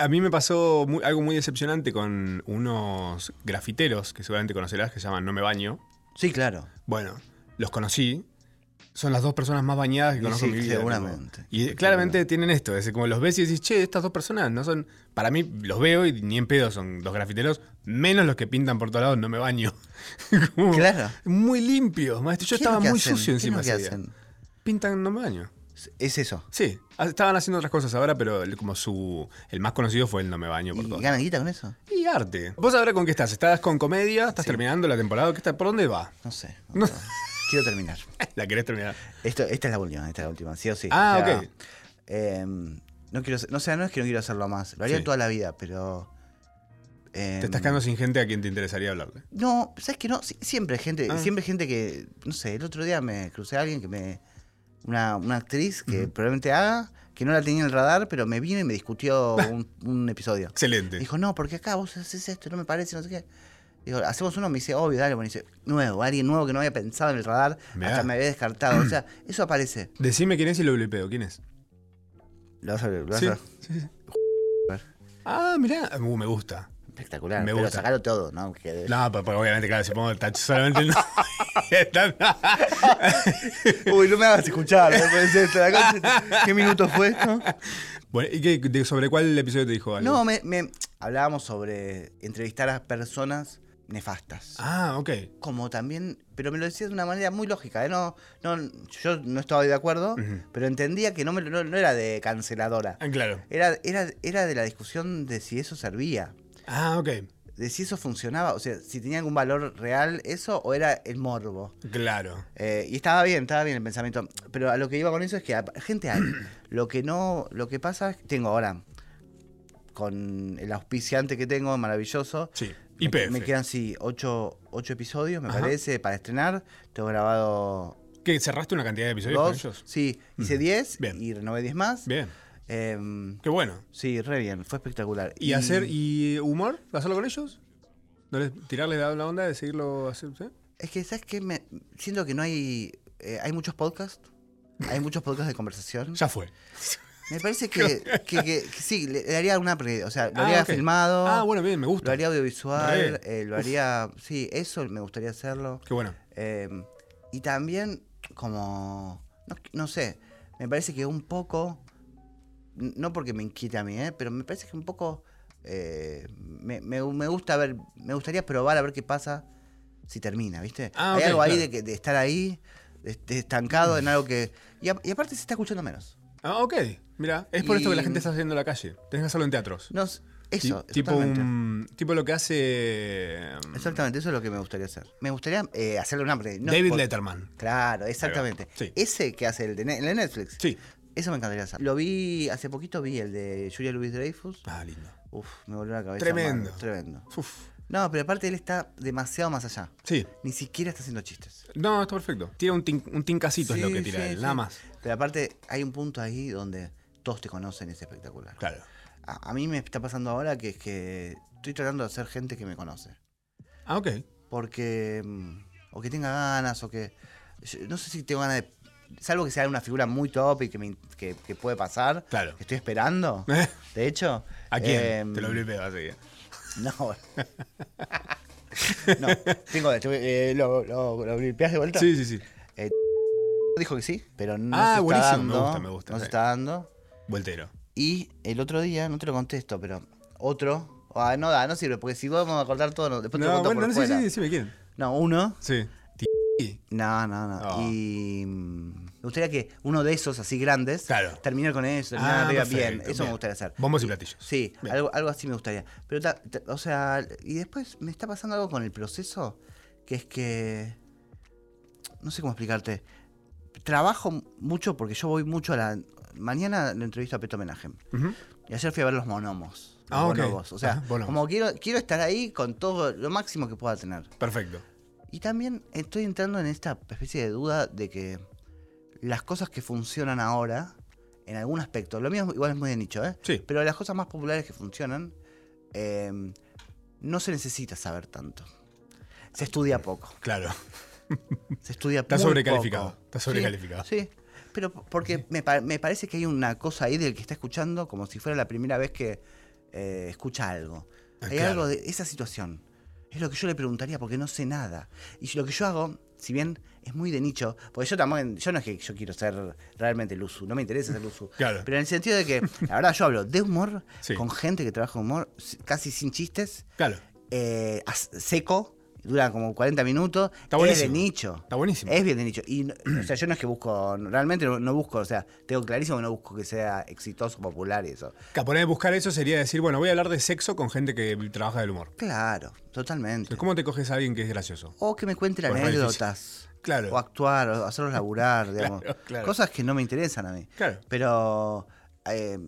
A mí me pasó algo muy decepcionante con unos grafiteros que seguramente conocerás que se llaman No me baño. Sí, claro. Bueno, los conocí son las dos personas más bañadas que conozco en mi vida. Seguramente. Y claramente tienen esto, es como los ves y decís, che, estas dos personas no son. Para mí, los veo y ni en pedo son dos grafiteros, menos los que pintan por todos lados, no me baño. claro. Muy limpios, maestro. Yo estaba muy sucio encima ¿Qué hacen? Pintan, no me baño. ¿Es eso? Sí, estaban haciendo otras cosas ahora, pero como su. El más conocido fue el No Me Baño. Por ¿Y ganan guita con eso? Y arte. ¿Vos ahora con qué estás? ¿Estás con comedia? ¿Estás terminando la temporada? ¿Qué está? ¿Por dónde va? No sé. No quiero terminar. ¿La querés terminar? Esto, esta es la última, esta es la última, sí o sí. Ah, ok. Em, no quiero, no sé, no es que no quiero hacerlo más, lo haría toda la vida, pero. Em, Te estás quedando sin gente a quien te interesaría hablarle. No, sabes que no, siempre gente, ah. siempre gente que, no sé, el otro día me crucé a alguien que me, una, una actriz que probablemente haga, que no la tenía en el radar, pero me vino y me discutió un, un, episodio. Excelente. Dijo, no, porque acá vos haces esto, no me parece, no sé qué. Digo, hacemos uno, me dice, obvio, dale, bueno, dice, nuevo, alguien nuevo que no había pensado en el radar, hasta me había descartado. o sea, eso aparece. Decime quién es y lo blipeo, ¿quién es? Lo vas a ver, lo vas sí, a ver. Sí, sí. Ah, mirá, uh, me gusta. Espectacular. Me pero sacarlo todo, ¿no? No, pero, obviamente, claro, si pongo solamente no. Uy, no me hagas escuchar. ¿Qué minuto fue esto? Bueno, ¿y qué, sobre cuál episodio te dijo algo? No, me, me, hablábamos sobre entrevistar a personas nefastas. Ah, ok. Como también, pero me lo decía de una manera muy lógica, ¿eh? no, no, yo no estaba de acuerdo, pero entendía que no, me, no, era de canceladora. Ah, claro. Era, era, era de la discusión de si eso servía. Ah, ok. De si eso funcionaba, o sea, si tenía algún valor real eso o era el morbo. Claro. Eh, y estaba bien, estaba bien el pensamiento. Pero a lo que iba con eso es que gente hay. lo que no, lo que pasa es que tengo ahora, con el auspiciante que tengo, maravilloso. Sí. IPF. Me, quedan, sí, ocho, episodios, me parece, para estrenar. Tengo grabado. ¿Qué? ¿Cerraste una cantidad de episodios con ellos? Sí, hice 10 y renové 10 más. Bien. Em, Qué bueno. Sí, re bien, fue espectacular. ¿Y, hacer y humor? ¿Hacerlo con ellos? ¿No les, ¿Tirarles la onda de seguirlo haciendo? Es que, ¿sabes qué? Me, siento que no hay. Eh, hay muchos podcasts. Hay muchos podcasts de conversación. Ya fue. Me parece que, sí, le, daría una. O sea, lo ah, haría filmado. Ah, bueno, bien, me gusta. Lo haría audiovisual. Eh, lo haría. Sí, eso me gustaría hacerlo. Qué bueno. Em, y también, como. no sé, me parece que un poco no porque me inquiete a mí, ¿eh? pero me parece que un poco eh, me, me, gusta ver, me gustaría probar a ver qué pasa si termina, ¿viste? Ah, Hay algo ahí de, que, de estar ahí, estancado en algo que... Y, aparte se está escuchando menos. Ah, ok. Mira, es por esto que la gente está haciendo en la calle. Tenés que hacerlo en teatros. No, eso, tipo, tipo lo que hace. Exactamente, eso es lo que me gustaría hacer. Me gustaría eh, hacerle una. David Letterman. Claro, exactamente. Ese que hace el de, Netflix. Sí. Eso me encantaría hacer. Lo vi, hace poquito vi el de Julia Louis Dreyfus. Ah, lindo. Uf, me volvió la cabeza. Tremendo. tremendo. Uf. No, pero aparte él está demasiado más allá. Sí. Ni siquiera está haciendo chistes. No, está perfecto. Tira un, un tincacito es lo que tira él, nada más. Pero aparte hay un punto ahí donde todos te conocen, es espectacular. Claro. A, a, mí me está pasando ahora que es que estoy tratando de hacer gente que me conoce. Ah, ok. Porque. Mm, o que tenga ganas, o que. No sé si tengo ganas de salvo que sea una figura muy top y que, me, que, puede pasar. Claro. Que estoy esperando. De hecho. ¿A quién? Eh, Te lo blipeo así. No. no, tengo, eh, lo, lo, lo blipeas de vuelta. Sí, sí, sí. Eh, dijo que sí, pero no ah, se buenísimo. está dando. Me gusta, me gusta. No se está dando. Voltero. Y el otro día, no te lo contesto, pero otro. Ah, no da, no sirve, porque si vamos a cortar todo, después te lo conto bueno, por no, fuera. Sí, sí, sí, me quieren. No, uno. Sí. No, no, no. Oh. Y mm, me gustaría que uno de esos así grandes claro. terminar con eso, terminar ah, bien. Eso me gustaría hacer. Bombos y platillos. Sí, algo, algo, así me gustaría. Pero, o sea, y después me está pasando algo con el proceso, que es que. No sé cómo explicarte. Trabajo mucho porque yo voy mucho a la. Mañana lo entrevisto a Peto Homenaje. Y ayer fui a ver los monomos. ah, O sea, como quiero, quiero estar ahí con todo lo máximo que pueda tener. Perfecto. Y también estoy entrando en esta especie de duda de que las cosas que funcionan ahora, en algún aspecto, lo mío igual es muy de nicho, ¿eh? Sí. Pero las cosas más populares que funcionan, em, no se necesita saber tanto. Se estudia poco. Claro. Se estudia Está sobrecalificado. Está sobrecalificado. Sí, pero porque me, parece que hay una cosa ahí del que está escuchando como si fuera la primera vez que eh, escucha algo. Ah, hay algo de esa situación. Es lo que yo le preguntaría porque no sé nada. Y lo que yo hago, si bien es muy de nicho, porque yo también, yo no es que yo quiero ser realmente el no me interesa ser uso. Claro. Pero en el sentido de que, la verdad, yo hablo de humor con gente que trabaja humor casi sin chistes. Claro. Eh, seco, dura como 40 minutos. Está Es de nicho. Está buenísimo. Es bien de nicho. Y, o sea, yo no es que busco, realmente no, busco, o sea, tengo clarísimo que no busco que sea exitoso, popular y eso. de buscar eso sería decir, bueno, voy a hablar de sexo con gente que trabaja del humor. Claro, totalmente. ¿Cómo te coges a alguien que es gracioso? O que me cuente anécdotas. Claro. O actuar, o hacerlos laburar, digamos. Cosas que no me interesan a mí. Claro. Pero eh,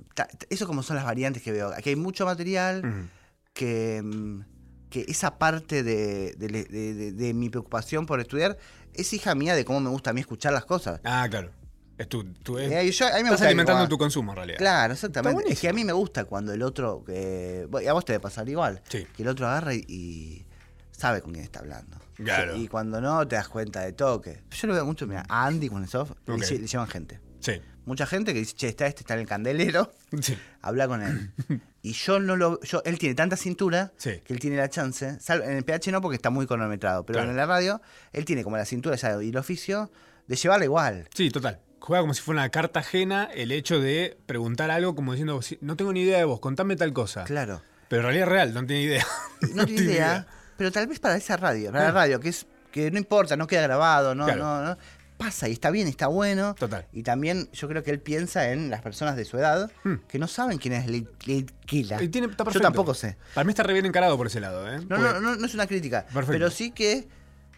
eso como son las variantes que veo. Aquí hay mucho material que mm, que esa parte de, mi preocupación por estudiar es hija mía de cómo me gusta a mí escuchar las cosas. Ah, claro. Es tu, eh, a mí me estás alimentando tu consumo en realidad. Claro, exactamente. Es que a mí me gusta cuando el otro, y a vos te debe pasar igual, que el otro agarra y, sabe con quién está hablando. Claro. Y cuando no, te das cuenta de toque. Yo lo veo mucho, mira, a Andy con el soft, le, le llevan gente. Sí. Mucha gente que dice, che, está este, está en el candelero, Sí. habla con él. Y yo no lo. Yo, él tiene tanta cintura Sí. que él tiene la chance. sal- en el PH no, porque está muy cronometrado. Pero Claro. en la radio, él tiene como la cintura ya y el oficio de llevarla igual. Sí, total. Juega como si fuera una carta ajena el hecho de preguntar algo como diciendo, "Sí, no tengo ni idea de vos, contame tal cosa. Claro. Pero en realidad es real, no tiene idea. No, tiene idea, pero tal vez para esa radio, para la radio, que es que no importa, no queda grabado, no, Claro. no, no. Pasa y está bien, está bueno. Total. Y también yo creo que él piensa en las personas de su edad Hmm. que no saben quién es Lil Lil Kila. Y tiene- está Yo tampoco sé. Para mí está re bien encarado por ese lado, ¿eh? No, no, no, no es una crítica. Perfecto. Pero sí que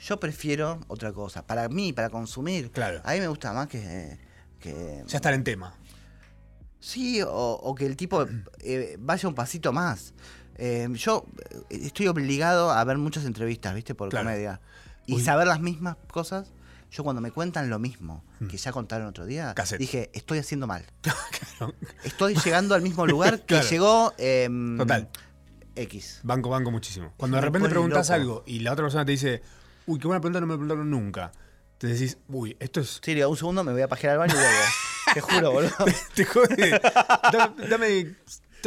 yo prefiero otra cosa. Para mí, para consumir. Claro. A mí me gusta más que. que Ya estar en tema. Sí, o, o que el tipo eh, vaya un pasito más. Eh, yo eh, estoy obligado a ver muchas entrevistas, ¿viste? Por Claro. comedia. Y Uy. saber las mismas cosas. Yo cuando me cuentan lo mismo que ya contaron otro día. Cassette. dije, estoy haciendo mal. Claro. Estoy llegando al mismo lugar que Claro. llegó em, Total. X. Banco, banco muchísimo. Cuando de repente preguntas algo y la otra persona te dice, uy, qué buena pregunta, no me preguntaron nunca. Te decís, uy, esto es. Sí, digo, un segundo me voy a pajear al baño y vuelvo. Te juro, boludo. Te jode. dame, dame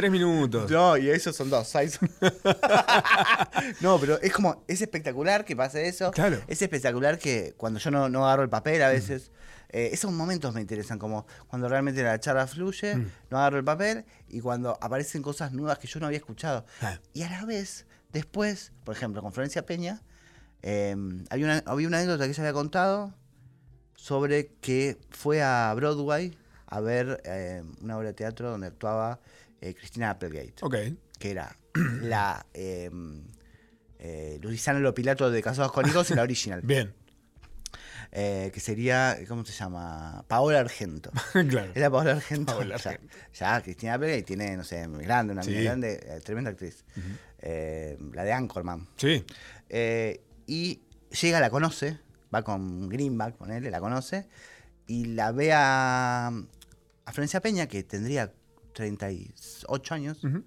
tres minutos. No, y esos son dos. no, pero es como, es espectacular que pase eso. Claro. Es espectacular que cuando yo no, no agarro el papel a veces, eh, esos momentos me interesan, como cuando realmente la charla fluye, no agarro el papel y cuando aparecen cosas nuevas que yo no había escuchado. Ah. Y a la vez, después, por ejemplo, con Florencia Peña, eh, había, una, había una anécdota que ella había contado sobre que fue a Broadway a ver eh, una obra de teatro donde actuaba eh, Cristina Applegate, Ok. que era la eh, eh, Luisana Lopilato de Casados con Hijos y la original, Bien. eh, que sería, ¿cómo se llama? Paola Argento. claro. Era Paola Argento. Paola ya, Argento. ya Cristina Applegate tiene, no sé, muy grande, una Sí. grande, eh, tremenda actriz. Eh, la de Anchorman. Sí. Y llega, la conoce, va con Greenback, con él, la conoce, y la ve a, a Florencia Peña, que tendría 38 años, Ujú.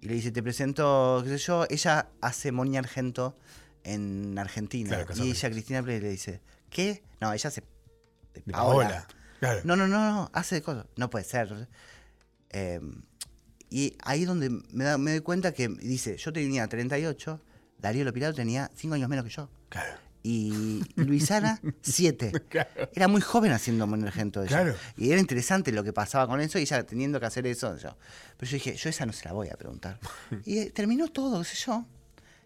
y le dice, te presento, qué sé yo, ella hace Moni Argento en Argentina. Claro, y ella, Cristina Play, le dice, ¿qué? No, ella hace de De Paola. Paola. Claro. No, no, no, no, hace de cosas. No puede ser. Eh, y ahí es donde me, da- me doy cuenta que dice, yo tenía 38, Darío Lopilato tenía 5 años menos que yo. Claro. Y Luisana, 7. Claro. Era muy joven haciendo Moni Argento ella. Claro. Y era interesante lo que pasaba con eso y ella teniendo que hacer eso. Yo. Pero yo dije, yo esa no se la voy a preguntar. y eh, terminó todo, qué sé yo.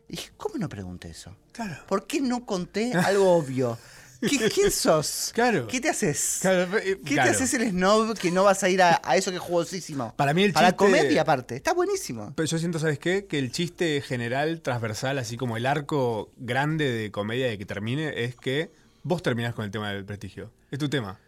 Y dije, ¿cómo no pregunté eso? Claro. ¿Por qué no conté algo obvio? ¿Qué- ¿Quién sos? Claro. ¿Qué te haces? Claro, eh, ¿Qué claro. te haces el snob que no vas a ir a, a eso que es jugosísimo? Para mí el Para chiste- comedia aparte. Está buenísimo. Pero yo siento, ¿sabes qué? Que el chiste general, transversal, así como el arco grande de comedia de que termine, es que vos terminás con el tema del prestigio. Es tu tema.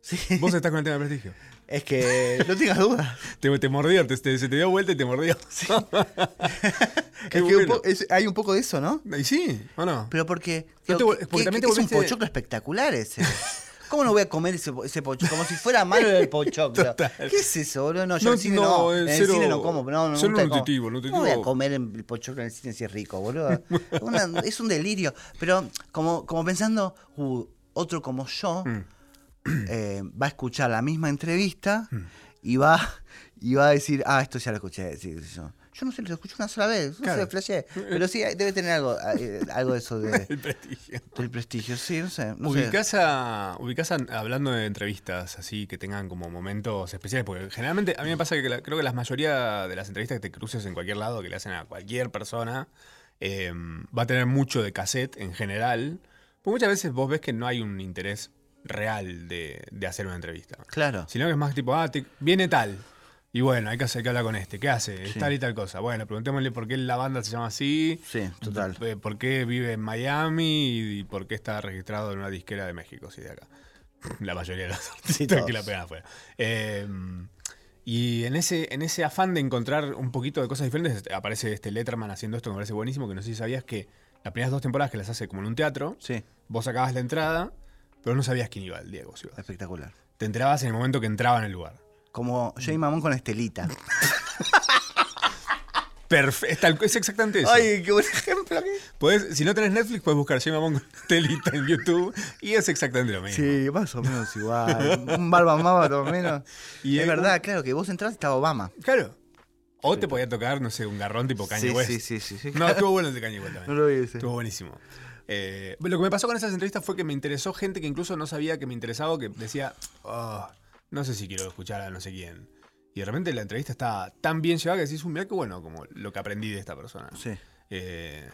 Sí. Vos estás con el tema del prestigio. Es que no tengas dudas. Te, te mordió, te- te- se te dio vuelta y te mordió. Qué Es que un po- es- hay un poco de eso, ¿no? Y sí, ¿o no? Pero porque, No te porque que- también es un pochoclo espectacular ese. ¿Cómo no voy a comer ese, ese pochoclo? Como si fuera malo el pochoclo. ¿Qué es eso, boludo? No, yo No, en el cine no, no. En el cero- cine no como. No, no, cero como. nutritivo, nutritivo. ¿Cómo voy a comer el pochoclo en el cine si es rico, boludo? Una- es un delirio. Pero como, como pensando, uh, otro como yo Mm. Eh, va a escuchar la misma entrevista Mm. y va, y va a decir, ah, esto ya lo escuché decir yo. Yo no sé, lo escuché una sola vez, no Claro. sé, flashé. Pero sí, debe tener algo, eh, algo de eso de, El prestigio. del prestigio, sí, no sé. No sé. ubicás, a, ubicás a- hablando de entrevistas así que tengan como momentos especiales, porque generalmente a mí me pasa que la- creo que la mayoría de las entrevistas que te cruces en cualquier lado, que le hacen a cualquier persona, eh, va a tener mucho de cassette en general, porque muchas veces vos ves que no hay un interés real de, de hacer una entrevista. Claro. Sino que es más tipo, ah, te- viene tal. Y bueno, hay que, hacer, que hablar con este. ¿Qué hace? Es Sí. Tal y tal cosa. Bueno, preguntémosle por qué la banda se llama así. Sí, total. eh, ¿Por qué vive en Miami y por qué está registrado en una disquera de México? Sí, de acá. La mayoría de los artistas todos. que la pegan afuera. Eh, y en ese, en ese afán de encontrar un poquito de cosas diferentes, aparece este Letterman haciendo esto que me parece buenísimo, que no sé si sabías que las primeras dos temporadas que las hace como en un teatro, Sí, vos sacabas la entrada, pero no sabías quién iba el Diego. ibas. espectacular. Te enterabas en el momento que entraba en el lugar. Como Jay Mamón con Estelita. Perfecto, es exactamente eso. Ay, qué buen ejemplo. Puedes, si no tenés Netflix, puedes buscar Jay Mamón con telita en YouTube y es exactamente lo mismo. Sí, más o menos igual. un barba más o menos. Y es verdad, claro, que vos entraste estaba Obama. Claro. O te podía tocar, no sé, un garrón tipo Kanye West. Sí, sí, sí, sí. No, estuvo bueno el de Kanye West también. No lo vi ese. Estuvo buenísimo. Eh, lo que me pasó con esas entrevistas fue que me interesó gente que incluso no sabía que me interesaba, que decía, oh, no sé si quiero escuchar a no sé quién. Y de repente la entrevista está tan bien llevada que decís, mira qué bueno como lo que aprendí de esta persona. Sí. Eh,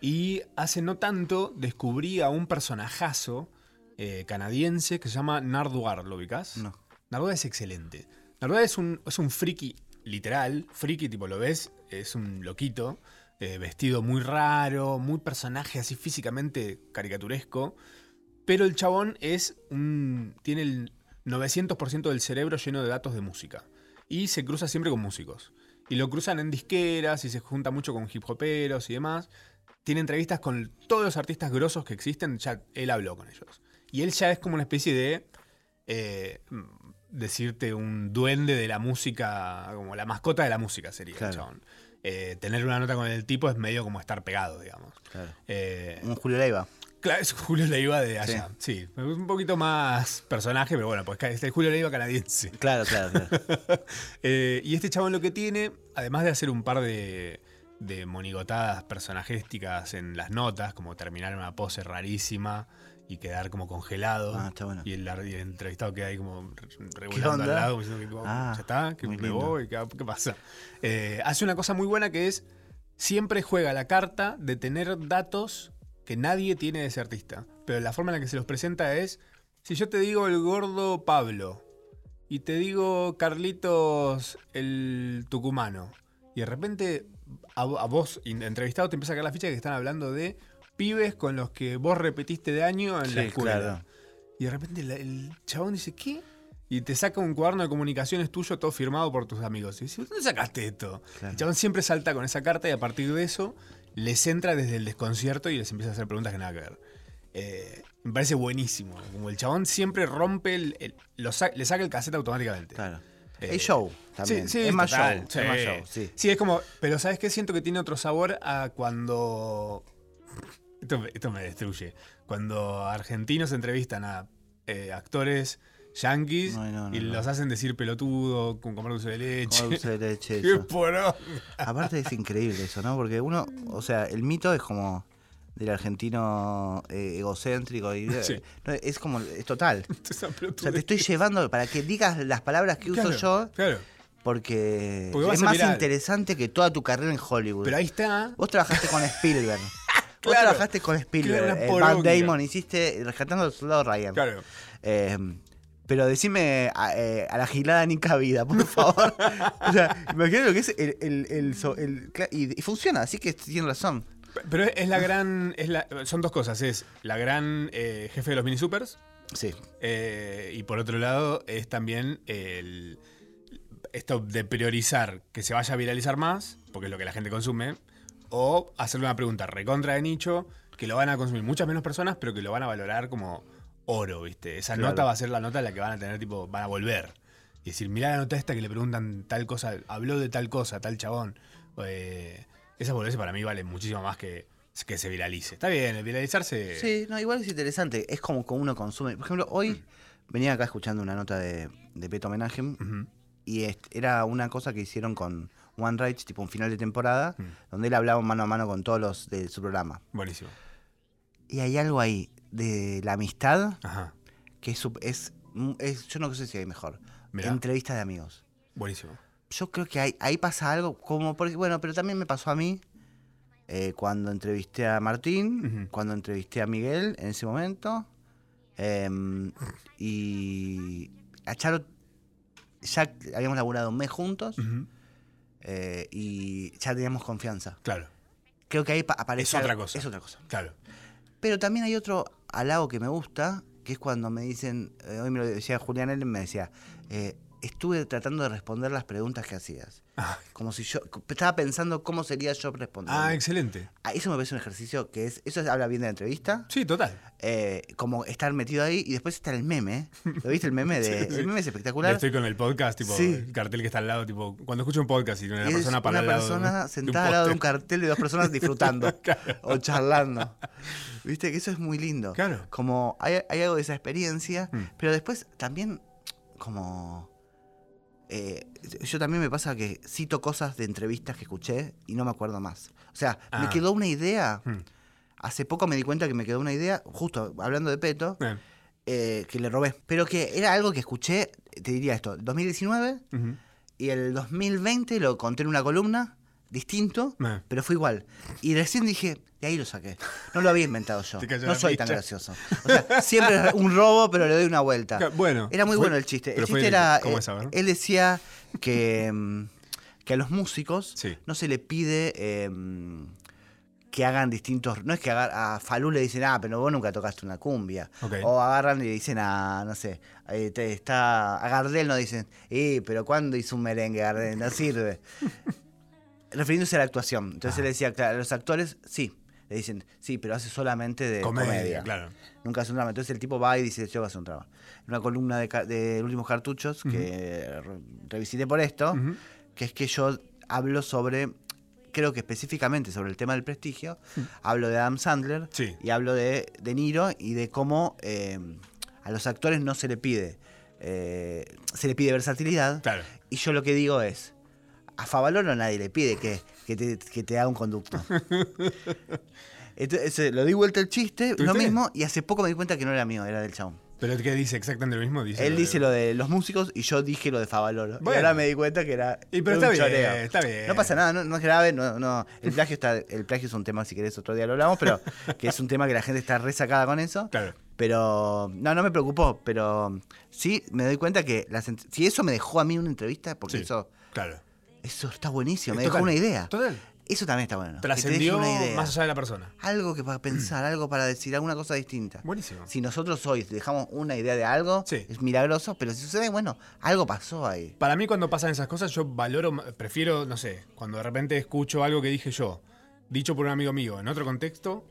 y hace no tanto descubrí a un personajazo eh, canadiense que se llama Narduar, ¿lo ubicás? No. Narduar es excelente. Narduar es un, es un friki literal, friki, tipo lo ves, es un loquito, eh, vestido muy raro, muy personaje así físicamente caricaturesco, pero el chabón es un, tiene el 900% del cerebro lleno de datos de música y se cruza siempre con músicos. Y lo cruzan en disqueras y se junta mucho con hip hoperos y demás. Tiene entrevistas con todos los artistas grosos que existen, ya él habló con ellos. Y él ya es como una especie de eh, decirte un duende de la música, como la mascota de la música sería el chabón. Eh, tener una nota con el tipo es medio como estar pegado, digamos. Claro. Eh, un Julio Leiva. Claro, es Julio Leiva de allá. Sí. un poquito más personaje, pero bueno, pues este es Julio Leiva canadiense. Claro, claro, claro. Eh, y este chabón lo que tiene, además de hacer un par de, de monigotadas personajísticas en las notas, como terminar una pose rarísima y quedar como congelado. Ah, está bueno. Y el, entrevistado queda ahí como regulando al lado, diciendo que ah, ya está, que me voy, ¿qué, pasa? Eh, hace una cosa muy buena que es siempre juega la carta de tener datos que nadie tiene de ese artista. Pero la forma en la que se los presenta es, si yo te digo el gordo Pablo y te digo Carlitos el tucumano, y de repente a, vos, entrevistado, te empieza a caer la ficha que están hablando de pibes con los que vos repetiste de año en la escuela. Y de repente el, chabón dice, ¿qué? Y te saca un cuaderno de comunicaciones tuyo todo firmado por tus amigos. Y dice, ¿dónde sacaste esto? El chabón siempre salta con esa carta y a partir de eso les entra desde el desconcierto y les empieza a hacer preguntas que nada que ver. Eh, me parece buenísimo. Como el chabón siempre rompe, el, le saca el cassette automáticamente. Claro. Eh, show también. Sí, es, más show, es más show. Sí. sí, es como. Pero ¿sabes qué? Siento que tiene otro sabor a cuando esto, me destruye. Cuando argentinos entrevistan a eh, actores yankees y los hacen decir pelotudo, con comer dulce de leche. dulce de leche. Qué Aparte es increíble eso, ¿no? Porque uno, o sea, el mito es como del argentino eh, egocéntrico y eh, es como es total. o sea, te estoy llevando para que digas las palabras que uso yo. Claro. Porque, es más interesante que toda tu carrera en Hollywood. Pero ahí está. Vos trabajaste con Spielberg. Vos trabajaste con Spielberg, eh, Damon, hiciste Rescatando al Soldado Ryan. Claro. Eh, pero decime a, eh, a, la gilada ni cabida, por favor. o sea, imagínate lo que es el. el, el, y, funciona, así que tiene razón. Pero es la gran. Es la, son dos cosas. Es la gran jefe de los mini supers. Sí. y por otro lado, es también el. Esto de priorizar que se vaya a viralizar más, porque es lo que la gente consume, o hacerle una pregunta recontra de nicho, que lo van a consumir muchas menos personas, pero que lo van a valorar como oro, ¿viste? Esa nota va a ser la nota en la que van a tener, tipo, van a volver. Y decir, mirá la nota esta que le preguntan tal cosa, habló de tal cosa, tal chabón. Eh, esa boludez para mí vale muchísimo más que que se viralice. Está bien, el viralizarse. Sí, no, igual es interesante. Es como, como uno consume. Por ejemplo, hoy mm. venía acá escuchando una nota de, de Peto Homenaje y era una cosa que hicieron con One Rights, tipo un final de temporada, mm. donde él hablaba mano a mano con todos los de su programa. Buenísimo. Y hay algo ahí de la amistad que es, es, yo no sé si hay mejor. Entrevistas de amigos. Buenísimo. Yo creo que ahí, ahí pasa algo como, porque, bueno, pero también me pasó a mí eh, cuando entrevisté a Martín, cuando entrevisté a Miguel en ese momento. Em, y a Charo ya habíamos laburado un mes juntos. Eh, y ya teníamos confianza. Claro. Creo que ahí aparece. Es otra cosa. Es otra cosa. Claro. Pero también hay otro halago que me gusta, que es cuando me dicen, eh, hoy me lo decía Julián Ellen, me decía, eh, estuve tratando de responder las preguntas que hacías. Ah. Como si yo estaba pensando cómo sería yo respondiendo. Ah, excelente. Ah, eso me parece un ejercicio que es. Eso habla bien de la entrevista. Sí, total. Eh, como estar metido ahí y después está el meme. ¿Lo viste el meme? De, el meme es espectacular. Estoy con el podcast, tipo, el cartel que está al lado, tipo, cuando escucho un podcast y una persona para Una persona sentada al lado de un cartel de dos personas disfrutando o charlando. Viste que eso es muy lindo. Claro. Como hay, algo de esa experiencia, mm. pero después también como eh, yo también me pasa que cito cosas de entrevistas que escuché y no me acuerdo más. O sea, me ah. quedó una idea. Hmm. Hace poco me di cuenta que me quedó una idea, justo hablando de Peto, eh, que le robé. Pero que era algo que escuché, te diría esto, 2019 y el 2020 lo conté en una columna distinto, pero fue igual. Y recién dije, de ahí lo saqué. No lo había inventado yo. No soy tan gracioso. O sea, siempre un robo, pero le doy una vuelta. Bueno. Era muy bueno el chiste. El chiste era. Eh, él decía que, mm, que a los músicos no se le pide. Em, que hagan distintos. No es que a Falú le dicen, ah, pero vos nunca tocaste una cumbia. O agarran y dicen, ah, no sé, eh, está, a Gardel no dicen, eh, pero ¿cuándo hizo un merengue Gardel? No sirve refiriéndose a la actuación. Entonces él decía, claro, los actores, sí. Le dicen, sí, pero hace solamente de comedia. Claro. Nunca hace un drama. Entonces el tipo va y dice, yo voy a hacer un drama. Una columna de, de Últimos Cartuchos que revisité por esto, que es que yo hablo sobre creo que específicamente sobre el tema del prestigio, hablo de Adam Sandler y hablo de De Niro y de cómo eh, a los actores no se le pide, eh, se le pide versatilidad. Y yo lo que digo es, a Favaloro nadie le pide que, te, haga un conducto. Entonces, lo di vuelta el chiste, lo mismo, y hace poco me di cuenta que no era mío, era del chabón. ¿Pero qué dice exactamente lo mismo? Él dice lo de los músicos y yo dije lo de Favaloro. Y ahora me di cuenta que era. Y pero está bien, está bien. No pasa nada, no, es grave, no, no. El plagio está, el plagio es un tema, si querés, otro día lo hablamos, pero que es un tema que la gente está resacada con eso. Claro. Pero no, no me preocupó, pero sí me doy cuenta que si eso me dejó a mí una entrevista, porque eso claro. Eso está buenísimo, me dejó una idea. Total. Eso también está bueno. Trascendió más allá de la persona. Algo que para pensar, algo para decir, alguna cosa distinta. Buenísimo. Si nosotros hoy dejamos una idea de algo, es milagroso, pero si sucede, bueno, algo pasó ahí. Para mí cuando pasan esas cosas, yo valoro, prefiero, no sé, cuando de repente escucho algo que dije yo, dicho por un amigo mío, en otro contexto,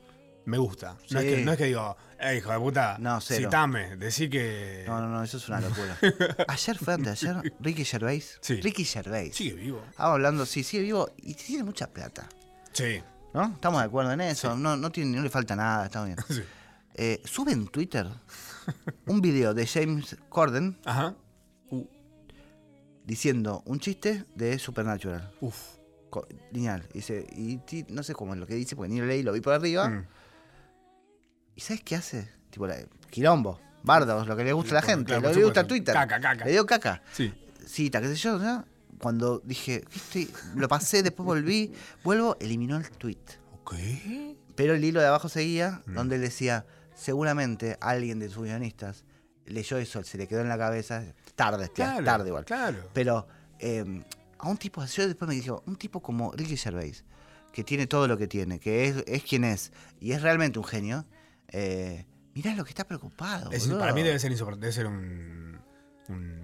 me gusta. No, es que, digo, eh, hijo de puta, no, citame, decí que. No, no, no, eso es una locura. ayer fue antes ayer, Ricky Gervais. Sí. Ricky Gervais. Sigue vivo. Estamos hablando, sí, sigue vivo y tiene mucha plata. Sí. ¿No? Estamos de acuerdo en eso. No, no, tiene, no le falta nada, está bien. Sí. Eh, sube en Twitter un video de James Corden Ajá. diciendo un chiste de Supernatural. Uf. Lineal. Dice, y no sé cómo es lo que dice, porque ni lo leí, lo vi por arriba. Mm. ¿Y sabes qué hace? Tipo, la, quilombo, bardos, lo que le gusta a la gente. lo que le gusta Twitter. Caca, caca. Le dio caca. Sí. Cita, qué sé yo, ¿no? Cuando dije, ¿viste? lo pasé, después volví, vuelvo, eliminó el tweet. Ok. Pero el hilo de abajo seguía, mm. donde él decía, seguramente alguien de sus guionistas leyó eso, se le quedó en la cabeza, tarde, tarde igual. Claro. Pero em, a un tipo, yo después me dijo, un tipo como Ricky Gervais, que tiene todo lo que tiene, que es, es quien es, y es realmente un genio, eh, mirá lo que está preocupado. para mí debe ser debe ser un,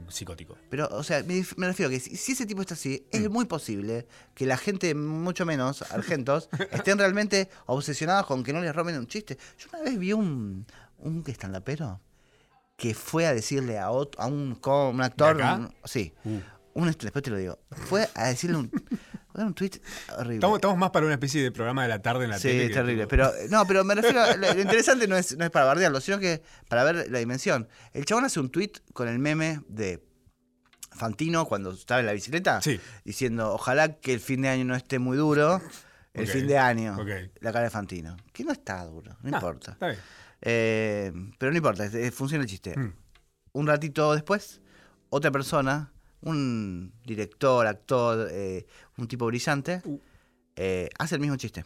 psicótico. Pero, o sea, me, refiero a que si, ese tipo está así, es mm. muy posible que la gente, mucho menos argentos, estén realmente obsesionados con que no les roben un chiste. Yo una vez vi un, un estandapero que fue a decirle a, a un, un actor, sí, uh. un, después te lo digo, fue a decirle un, un tweet horrible. Estamos, más para una especie de programa de la tarde en la tele. Sí, terrible. Pero, no, pero me refiero. lo interesante no es, no es para bardearlo, sino que para ver la dimensión. El chabón hace un tweet con el meme de Fantino cuando estaba en la bicicleta. Diciendo: Ojalá que el fin de año no esté muy duro. El fin de año. La cara de Fantino. Que no está duro, no, importa. Está bien. Eh, pero no importa, funciona el chiste. Mm. Un ratito después, otra persona un director, actor, eh, un tipo brillante, uh. eh, hace el mismo chiste.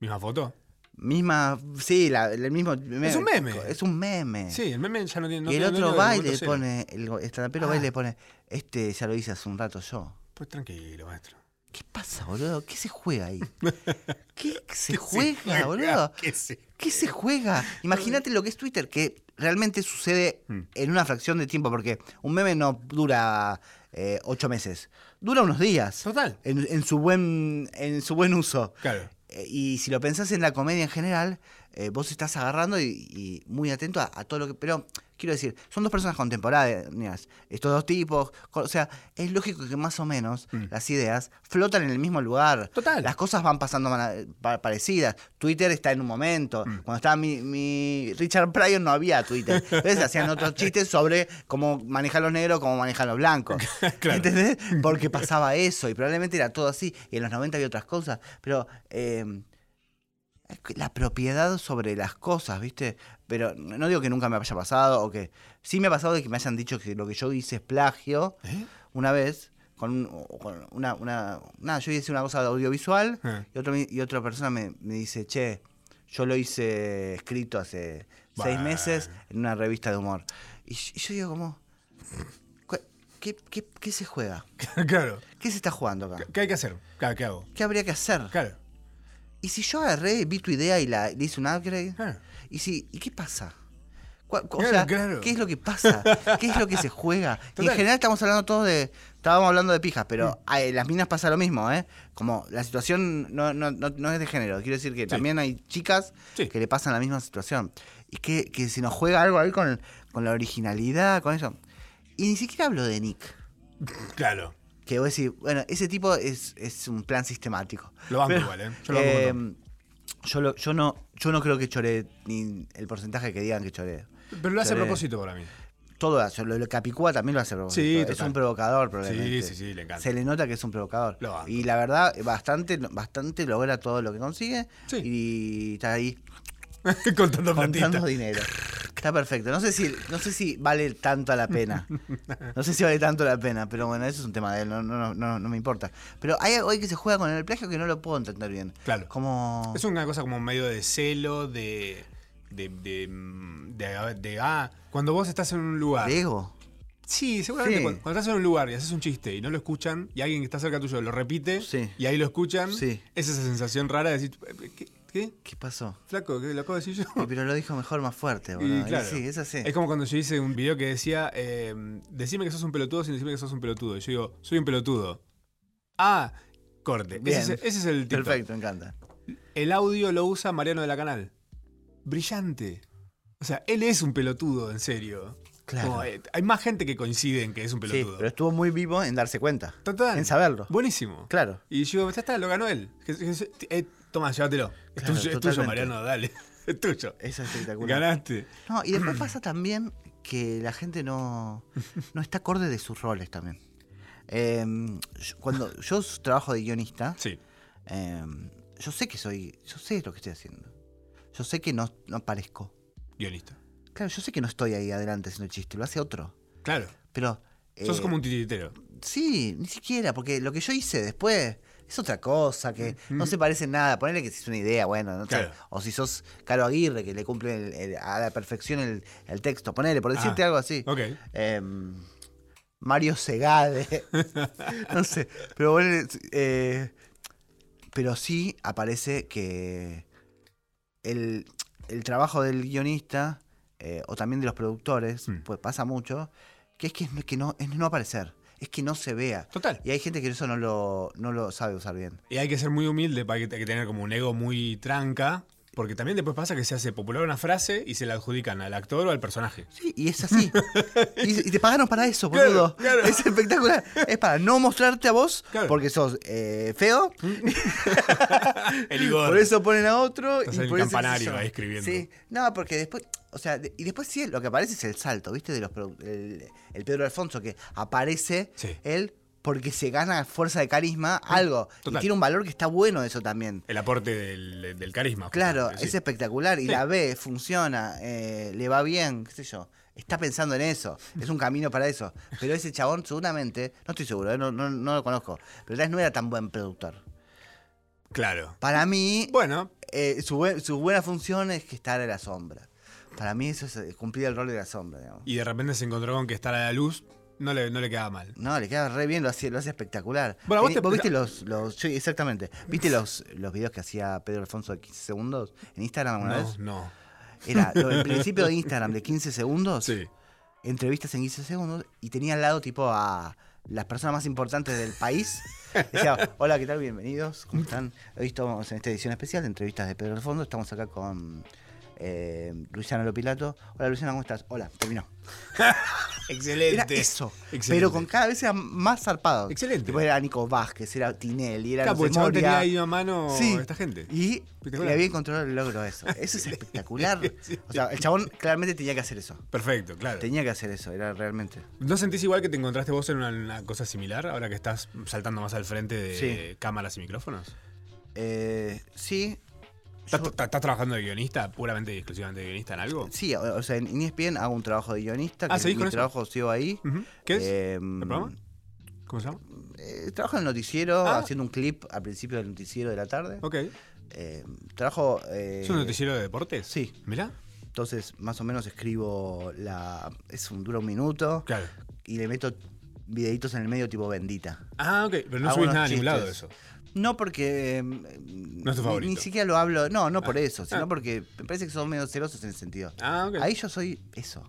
¿Misma foto? Misma, sí, el mismo Es un meme. Es un meme. Sí, el meme ya no tiene. y el otro va y le pone, el estandapero va y le pone, este ya lo hice hace un rato yo. Pues tranquilo, maestro. ¿Qué pasa, boludo? ¿Qué se juega ahí? ¿Qué se juega, boludo? ¿Qué se, ¿Qué se juega? Imagínate lo que es Twitter, que realmente sucede mm. en una fracción de tiempo, porque un meme no dura eh, ocho meses, dura unos días. Total. En, su, buen, en su buen uso. Claro. Eh, y si lo pensás en la comedia en general, eh, vos estás agarrando y, muy atento a, todo lo que... Pero quiero decir, son dos personas contemporáneas, estos dos tipos, o sea, es lógico que más o menos mm. las ideas flotan en el mismo lugar. Total. Las cosas van pasando parecidas. Twitter está en un momento. Mm. Cuando estaba mi, Richard Pryor no había Twitter. Entonces hacían otros chistes sobre cómo manejan los negros, cómo manejan los blancos. ¿Entendés? Porque pasaba eso y probablemente era todo así. Y en los 90 había otras cosas. Pero... Eh, la propiedad sobre las cosas, ¿viste? Pero no digo que nunca me haya pasado o que sí me ha pasado de que me hayan dicho que lo que yo hice es plagio ¿Eh? una vez con, una, una, nada, yo hice una cosa de audiovisual eh. y, otro, y otra persona me, dice, che, yo lo hice escrito hace seis meses en una revista de humor. Y, yo digo como, ¿qué, qué, qué se juega? claro. ¿Qué se está jugando acá? ¿Qué hay que hacer? ¿Qué hago? ¿Qué habría que hacer? Claro. Y si yo agarré, vi tu idea y la, le hice un upgrade, y si, ¿y qué pasa? O sea, ¿qué es lo que pasa? ¿Qué es lo que se juega? en general estamos hablando todos de. Estábamos hablando de pijas, pero mm. en las minas pasa lo mismo, ¿eh? Como la situación no, no, no, es de género. Quiero decir que también hay chicas que le pasan la misma situación. Y que, que si nos juega algo ahí con, con la originalidad, con eso. Y ni siquiera hablo de Nick. Claro que vos decís, bueno, ese tipo es, es un plan sistemático. Lo banco igual, ¿eh? Yo, lo eh, yo, yo, no, yo no creo que choré ni el porcentaje que digan que choré. Pero lo hace a propósito para mí. Todo eso, lo, lo Capicúa también lo hace a propósito. Sí, es un provocador, probablemente. Sí, sí, sí, le encanta. Se le nota que es un provocador. y la verdad, bastante, bastante logra todo lo que consigue. Y está ahí. contando, contando dinero. Está perfecto. No sé si, no sé si vale tanto la pena. No sé si vale tanto la pena, pero bueno, eso es un tema de él, no, no, no, no me importa. Pero hay algo ahí que se juega con el plagio que no lo puedo entender bien. Claro. Como... Es una cosa como medio de celo, de. de. de. de, ah, cuando vos estás en un lugar. ¿De ego? Sí, seguramente Cuando, estás en un lugar y haces un chiste y no lo escuchan y alguien que está cerca tuyo lo repite y ahí lo escuchan, es esa sensación rara de decir, ¿qué, ¿Qué? ¿Qué pasó? Flaco, ¿qué lo acabo de decir yo? pero lo dijo mejor, más fuerte. claro, sí, es así. Es como cuando yo hice un video que decía, eh, decime que sos un pelotudo sin decirme que sos un pelotudo. Y yo digo, soy un pelotudo. Ah, corte. Ese, es, el tipo. Perfecto, me encanta. El audio lo usa Mariano de la Canal. Brillante. O sea, él es un pelotudo, en serio. Claro. Eh, hay más gente que coincide en que es un pelotudo. Sí, pero estuvo muy vivo en darse cuenta. Total. En saberlo. Buenísimo. Claro. Y yo, ya está, lo ganó él. Toma, llévatelo. Es, tuyo, Mariano, dale. Es tuyo. Es espectacular. Ganaste. No, y después pasa también que la gente no, no está acorde de sus roles también. Em, cuando yo trabajo de guionista, sí. Em, yo sé que soy, yo sé lo que estoy haciendo. Yo sé que no, no parezco. Guionista. Claro, yo sé que no estoy ahí adelante haciendo el chiste, lo hace otro. Claro. Pero. Sos eh, como un titiritero. Sí, ni siquiera, porque lo que yo hice después es otra cosa, que no se parece en nada. Ponele que si es una idea, bueno, o si sos Caro Aguirre, que le cumple a la perfección el, texto, ponele, por decirte ah, algo así. Em, Mario Segade, no sé, pero bueno, eh, pero sí aparece que el, trabajo del guionista, eh, o también de los productores, mm. pues pasa mucho, que es que, que no, es no aparecer es que no se vea. Total. Y hay gente que eso no lo, no lo sabe usar bien. Y hay que ser muy humilde, para que, hay que tener como un ego muy tranca. Porque también después pasa que se hace popular una frase y se la adjudican al actor o al personaje. Sí, y es así. y, te pagaron para eso, boludo. Es espectacular. Es para no mostrarte a vos porque sos eh, feo. el Igor. Por eso ponen a otro. y el campanario ahí escribiendo. Sí, no, porque después o sea, y después sí, lo que aparece es el salto, ¿viste? De los el, Pedro Alfonso que aparece él porque se gana fuerza de carisma algo. Y tiene un valor que está bueno eso también. El aporte del, carisma. Claro, es espectacular. Y la ve, funciona, eh, le va bien, qué sé yo. Está pensando en eso. Es un camino para eso. Pero ese chabón seguramente, no estoy seguro, eh, no, lo conozco, pero tal vez no era tan buen productor. Claro. Para mí, bueno. Eh, su, su buena función es que estar en la sombra. Para mí eso es cumplir el rol de la sombra, digamos. Y de repente se encontró con que estar a la luz no le, no le queda mal. No, le queda re bien, lo hace, lo hace espectacular. Bueno, vos, viste los, los exactamente. ¿Viste los, los videos que hacía Pedro Alfonso de 15 segundos en Instagram alguna no, vez? No. Era el principio de Instagram de 15 segundos. Sí. Entrevistas en 15 segundos. Y tenía al lado tipo a las personas más importantes del país. Decía, hola, ¿qué tal? Bienvenidos. ¿Cómo están? Hoy estamos en esta edición especial de entrevistas de Pedro del Fondo. Estamos acá con eh, Lopilato. Hola Luciano, ¿cómo estás? Hola, terminó. Excelente. Era eso. Pero con cada vez era más zarpado. Excelente. Después era Nico Vázquez, era Tinelli, era claro, porque tenía ahí a mano esta gente. Y le había encontrado el logro eso. Eso es espectacular. O sea, el chabón claramente tenía que hacer eso. Perfecto, claro. Tenía que hacer eso, era realmente. ¿No sentís igual que te encontraste vos en una, cosa similar ahora que estás saltando más al frente de cámaras y micrófonos? Eh, sí, ¿Estás, trabajando de guionista, puramente y exclusivamente de guionista en algo? Sí, o, sea, en ESPN hago un trabajo de guionista. Ah, que mi trabajo sigo ahí. ¿Qué es? Eh, ¿El programa? ¿Cómo se llama? Eh, trabajo en el noticiero, ah. haciendo un clip al principio del noticiero de la tarde. Ok. Eh, trabajo. ¿Es un noticiero de deportes? Sí. Mira. Entonces, más o menos escribo la. Es un duro un minuto. Claro. Y le meto videitos en el medio tipo bendita. Ah, ok. Pero no subís nada a ningún lado de eso. No porque. No es tu favorito. Ni, siquiera lo hablo. No, no por ah. eso, sino ah. porque me parece que son medio celosos en ese sentido. Ah, ok. Ahí yo soy eso.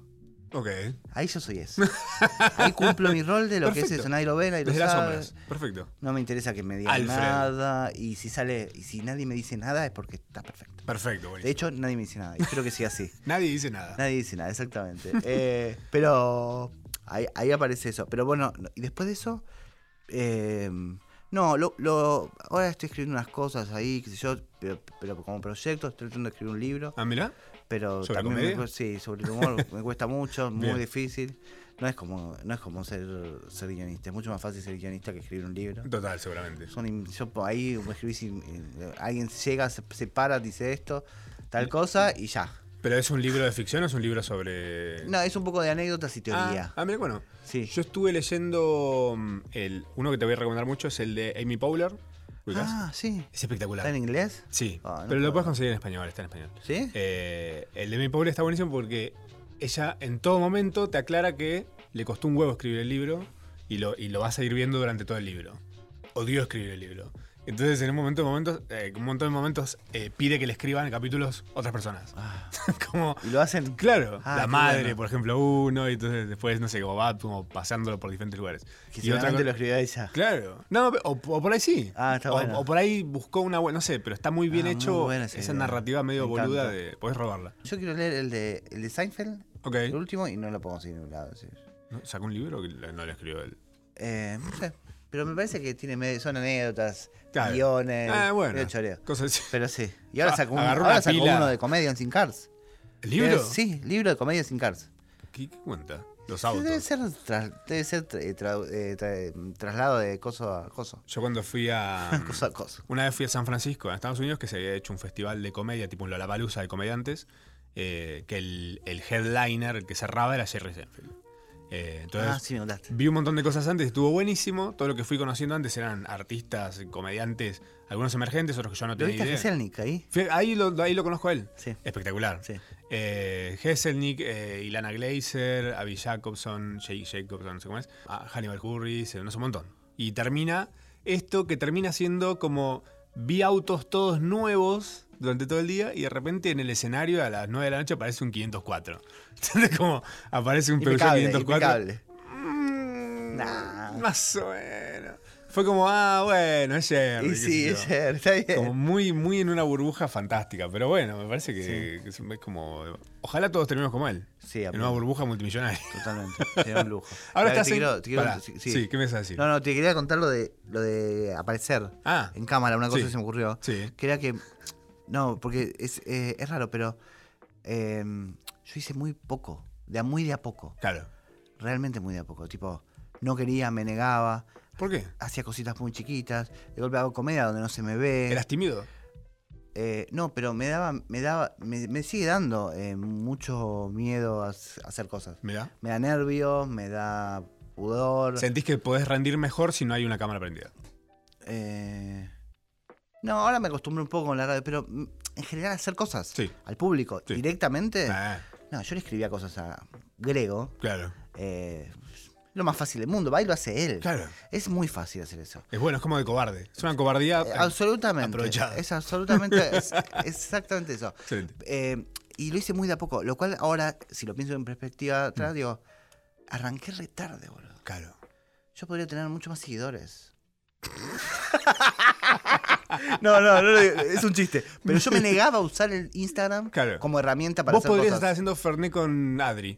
Ok. Ahí yo soy eso. Ahí cumplo mi rol de lo que es eso. Nadie lo ve, nadie Desde lo sabe. Las sombras. Perfecto. No me interesa que me digan nada. Y si sale, y si nadie me dice nada es porque está perfecto. Perfecto, buenísimo. De hecho, nadie me dice nada. Y espero que siga así. nadie dice nada. Nadie dice nada, exactamente. eh, pero ahí, ahí, aparece eso. Pero bueno, y después de eso. Eh, no, lo, lo, ahora estoy escribiendo unas cosas ahí, qué sé yo, pero, pero como proyecto estoy tratando de escribir un libro. Ah, mira. Pero ¿Sobre también me, sí, sobre el humor me cuesta mucho, muy difícil. No es como, no es como ser, ser guionista, es mucho más fácil ser guionista que escribir un libro. Total, seguramente. Son, yo ahí escribí, eh, alguien llega, se, se para, dice esto, tal cosa y ya. ¿Pero es un libro de ficción o es un libro sobre.? No, es un poco de anécdotas y teoría. Ah, ah mira, bueno. Sí. Yo estuve leyendo. Mm, el, uno que te voy a recomendar mucho es el de Amy Powler. Ah, sí. Es espectacular. ¿Está en inglés? Sí. Ah, pero lo puedes conseguir en español, está en español. ¿Sí? Eh, el de Amy Powler está buenísimo porque ella en todo momento te aclara que le costó un huevo escribir el libro y lo, y lo vas a ir viendo durante todo el libro. Odió escribir el libro. Entonces, en un momento de momentos, eh, un montón de momentos, eh, pide que le escriban capítulos otras personas. Ah. como, y lo hacen. Claro, ah, la madre, por ejemplo, uno, y entonces después, no sé, como va como pasándolo por diferentes lugares. y otra lo escribió ella. Claro. No, o, por ahí sí. Ah, está o, bueno. o, por ahí buscó una buena, no sé, pero está muy bien hecho esa narrativa medio boluda de. Podés robarla. Yo quiero leer el de, el de Seinfeld, okay. el último, y no lo pongo así en un lado. ¿Sacó un libro que no le escribió él? Eh, no sé. Pero me parece que tiene son anécdotas, guiones, ah, bueno, Pero sí. Y ahora sacó, uno de comedia sin Cars. ¿El libro? sí, libro de comedia sin Cars. ¿Qué, cuenta? Los autos. Debe ser, debe ser eh, eh, traslado de coso a coso. Yo cuando fui a. coso a coso. Una vez fui a San Francisco, en Estados Unidos, que se había hecho un festival de comedia, tipo un Lollapalooza de comediantes, eh, que el, el headliner, el que cerraba, era Jerry Seinfeld. Eh, entonces, ah, vi un montón de cosas antes, estuvo buenísimo. Todo lo que fui conociendo antes eran artistas, comediantes, algunos emergentes, otros que yo no tenía idea. Hesselnik ahí? ahí lo, ahí lo conozco a él. Sí. Espectacular. Sí. Eh, eh, Ilana Glazer, Abby Jacobson, Jake Jacobson, no sé cómo es, ah, Hannibal Curry, no sé, un montón. Y termina esto que termina siendo como vi autos todos nuevos durante todo el día y de repente en el escenario a las 9 de la noche aparece un 504. Entonces como aparece un Peugeot 504. Mm, más o menos. Fue como, ah, bueno, es Jerry. Y sí, es Jerry, está bien. Como muy, muy en una burbuja fantástica. Pero bueno, me parece que, es, como. Ojalá todos terminemos como él. Sí, En una burbuja multimillonaria. Totalmente. Sería un lujo. Ahora estás. sí. ¿qué me vas a decir? No, no, te quería contar lo de, lo de aparecer ah, en cámara, una cosa que se me ocurrió. Sí. Que era que. No, porque es, eh, es raro, pero. Eh, yo hice muy poco. De a muy de a poco. Claro. Realmente muy de a poco. Tipo, no quería, me negaba. ¿Por qué? Hacía cositas muy chiquitas. De golpe hago comedia donde no se me ve. ¿Eras tímido? Eh, no, pero me daba, me daba, me, sigue dando eh, mucho miedo a, hacer cosas. Me da. Me da nervios, me da pudor. ¿Sentís que podés rendir mejor si no hay una cámara prendida? Eh, no, ahora me acostumbro un poco con la radio, pero mm, en general hacer cosas sí. al público directamente. Ah. No, yo le escribía cosas a Grego. Claro. Lo más fácil del mundo, va y lo hace él. Claro. Es muy fácil hacer eso. Es bueno, es como de cobarde. Es una cobardía eh, absolutamente, aprovechada. Es absolutamente, es exactamente eso. Excelente. Eh, y lo hice muy de a poco, lo cual ahora, si lo pienso en perspectiva atrás, mm. digo, arranqué retarde, boludo. Claro. Yo podría tener muchos más seguidores. no, no, no, es un chiste. Pero yo me negaba a usar el Instagram como herramienta para Vos podrías estar haciendo Fernet con Adri.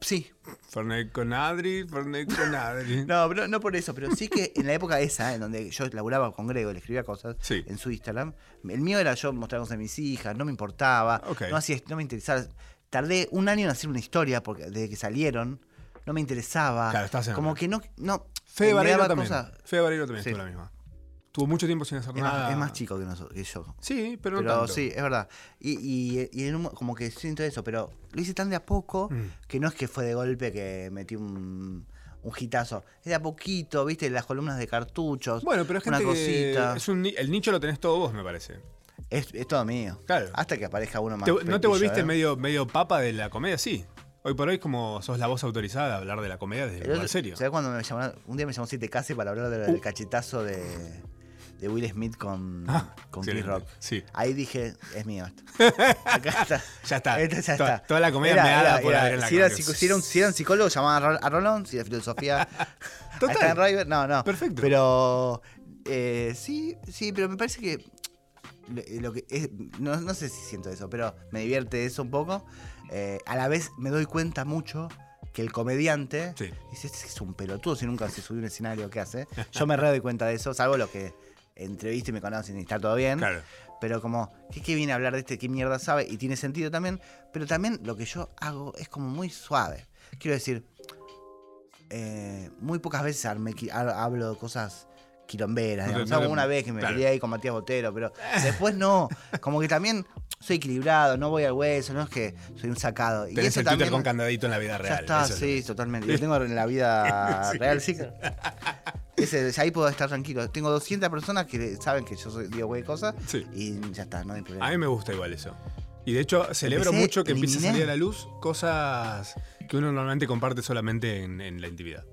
Sí. Fernet con Adri, Fernet con Adri. no, pero no por eso, pero sí que en la época esa, en donde yo laburaba con Grego, le escribía cosas en su Instagram, el mío era yo mostrar cosas de mis hijas, no me importaba, no, hacía, no me interesaba. Tardé un año en hacer una historia porque desde que salieron, no me interesaba. Claro, estás Como que no. no Fede Barreiro también. Fede Barreiro también estuvo la misma. Tuvo mucho tiempo sin hacer nada. es más chico que, nosotros, que yo. Sí, pero no Pero sí, es verdad. Y, y, como que siento eso, pero lo hice tan de a poco mm. que no es que fue de golpe que metí un, un hitazo. Es de a poquito, viste, las columnas de cartuchos. Bueno, pero es gente una cosita. es un, el nicho lo tenés todo vos, me parece. Es, es todo mío. Claro. Hasta que aparezca uno más. ¿No te volviste ¿eh? medio, medio papa de la comedia? Sí. Hoy por hoy, como sos la voz autorizada de hablar de la comedia desde el serio. ¿Sabes cuando me llamaron? Un día me llamó Siete Case para hablar del uh. cachetazo de de Will Smith con, ah, con Chris Rock. Sí. Ahí dije, es mío esto. Acá está. ya está. Ya está. Toda, la comedia me da por haber en la si, era, si, eran, si eran psicólogos, llamaban a Rolón. Si era filosofía, Total. a River. No, no. Perfecto. Pero eh, sí, sí, pero me parece que lo que es, no, no, sé si siento eso, pero me divierte eso un poco. Eh, a la vez me doy cuenta mucho que el comediante dice, este es un pelotudo si nunca se subió a un escenario, ¿qué hace? Yo me re doy cuenta de eso, salvo lo que entrevista y me conocen y está todo bien. Pero como, ¿qué, viene a hablar de este? ¿Qué mierda sabe? Y tiene sentido también. Pero también lo que yo hago es como muy suave. Quiero decir, eh, muy pocas veces hablo de cosas quilomberas. No, una vez que me quería ahí con Matías Botero, pero después no. Como que también soy equilibrado, no voy al hueso, no es que soy un sacado. Tenés y eso el Twitter con candadito en la vida real. Ya está, sí, totalmente. Yo tengo en la vida real, sí ahí puedo estar tranquilo. Tengo 200 personas que saben que yo soy, digo güey cosas y ya está, no hay problema. A mí me gusta igual eso. Y de hecho, celebro mucho que empiece a salir a la luz cosas que uno normalmente comparte solamente en la intimidad.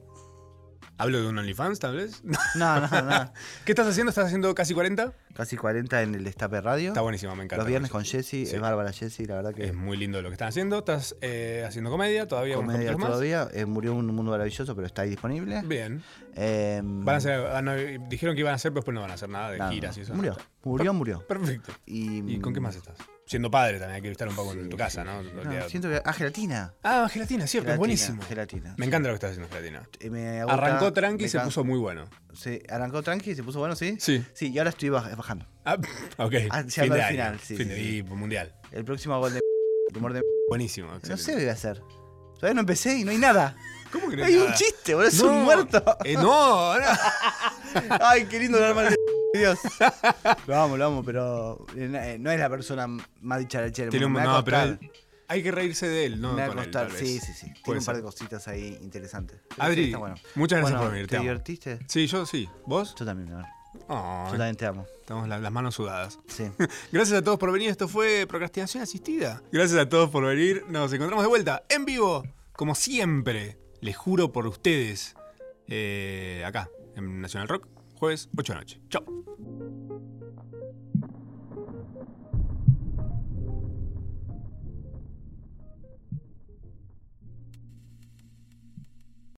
¿Hablo de un OnlyFans, tal vez? No, no, no. ¿Qué estás haciendo? ¿Estás haciendo casi 40? Casi 40 en el Destape Radio. Está buenísimo, me encanta. Los viernes con Jessy, es bárbara Jessy, la verdad que. Es muy lindo lo que están haciendo. ¿Estás eh, haciendo comedia todavía? Comedia todavía. Eh, murió un mundo maravilloso, pero está ahí disponible. Bien. Eh, van a ser, ah, dijeron que iban a hacer, pero después no van a hacer nada de giras y eso. Murió, murió, murió. Perfecto. ¿Y con qué más estás? Siendo padre también hay que estar un poco en tu casa, ¿no? siento que. Ah, gelatina. Ah, gelatina, cierto, es buenísimo. Gelatina. Me encanta lo que estás haciendo, gelatina. Eh, arrancó tranqui y se puso muy bueno. Sí, arrancó tranqui y se puso bueno, ¿sí? Sí. Sí, y ahora estoy bajando. Ah, ok. Ah, fin de final, sí. Fin de mundial. El próximo gol de. Humor de. Buenísimo. No sé qué voy a hacer. Todavía no empecé y no hay nada. ¿Cómo que no hay, hay un chiste, boludo, es un muerto. Eh, no, Ay, qué lindo mal de Dios. Lo amo, lo amo, pero eh, no es la persona más dicharachera. Tiene un no, pero hay que reírse de él, ¿no? Me va a costar, sí, sí, sí. Tiene un par de cositas ahí interesantes. Adri, muchas gracias por venir. ¿Te, divertiste? Sí, yo sí. ¿Vos? Yo también, mi yo también te amo. Tenemos las manos sudadas. Sí. Gracias a todos por venir. Esto fue Procrastinación Asistida. Gracias a todos por venir. Nos encontramos de vuelta en vivo, como siempre. Les juro por ustedes. Eh, acá, en Nacional Rock, jueves 8 de noche. Chao.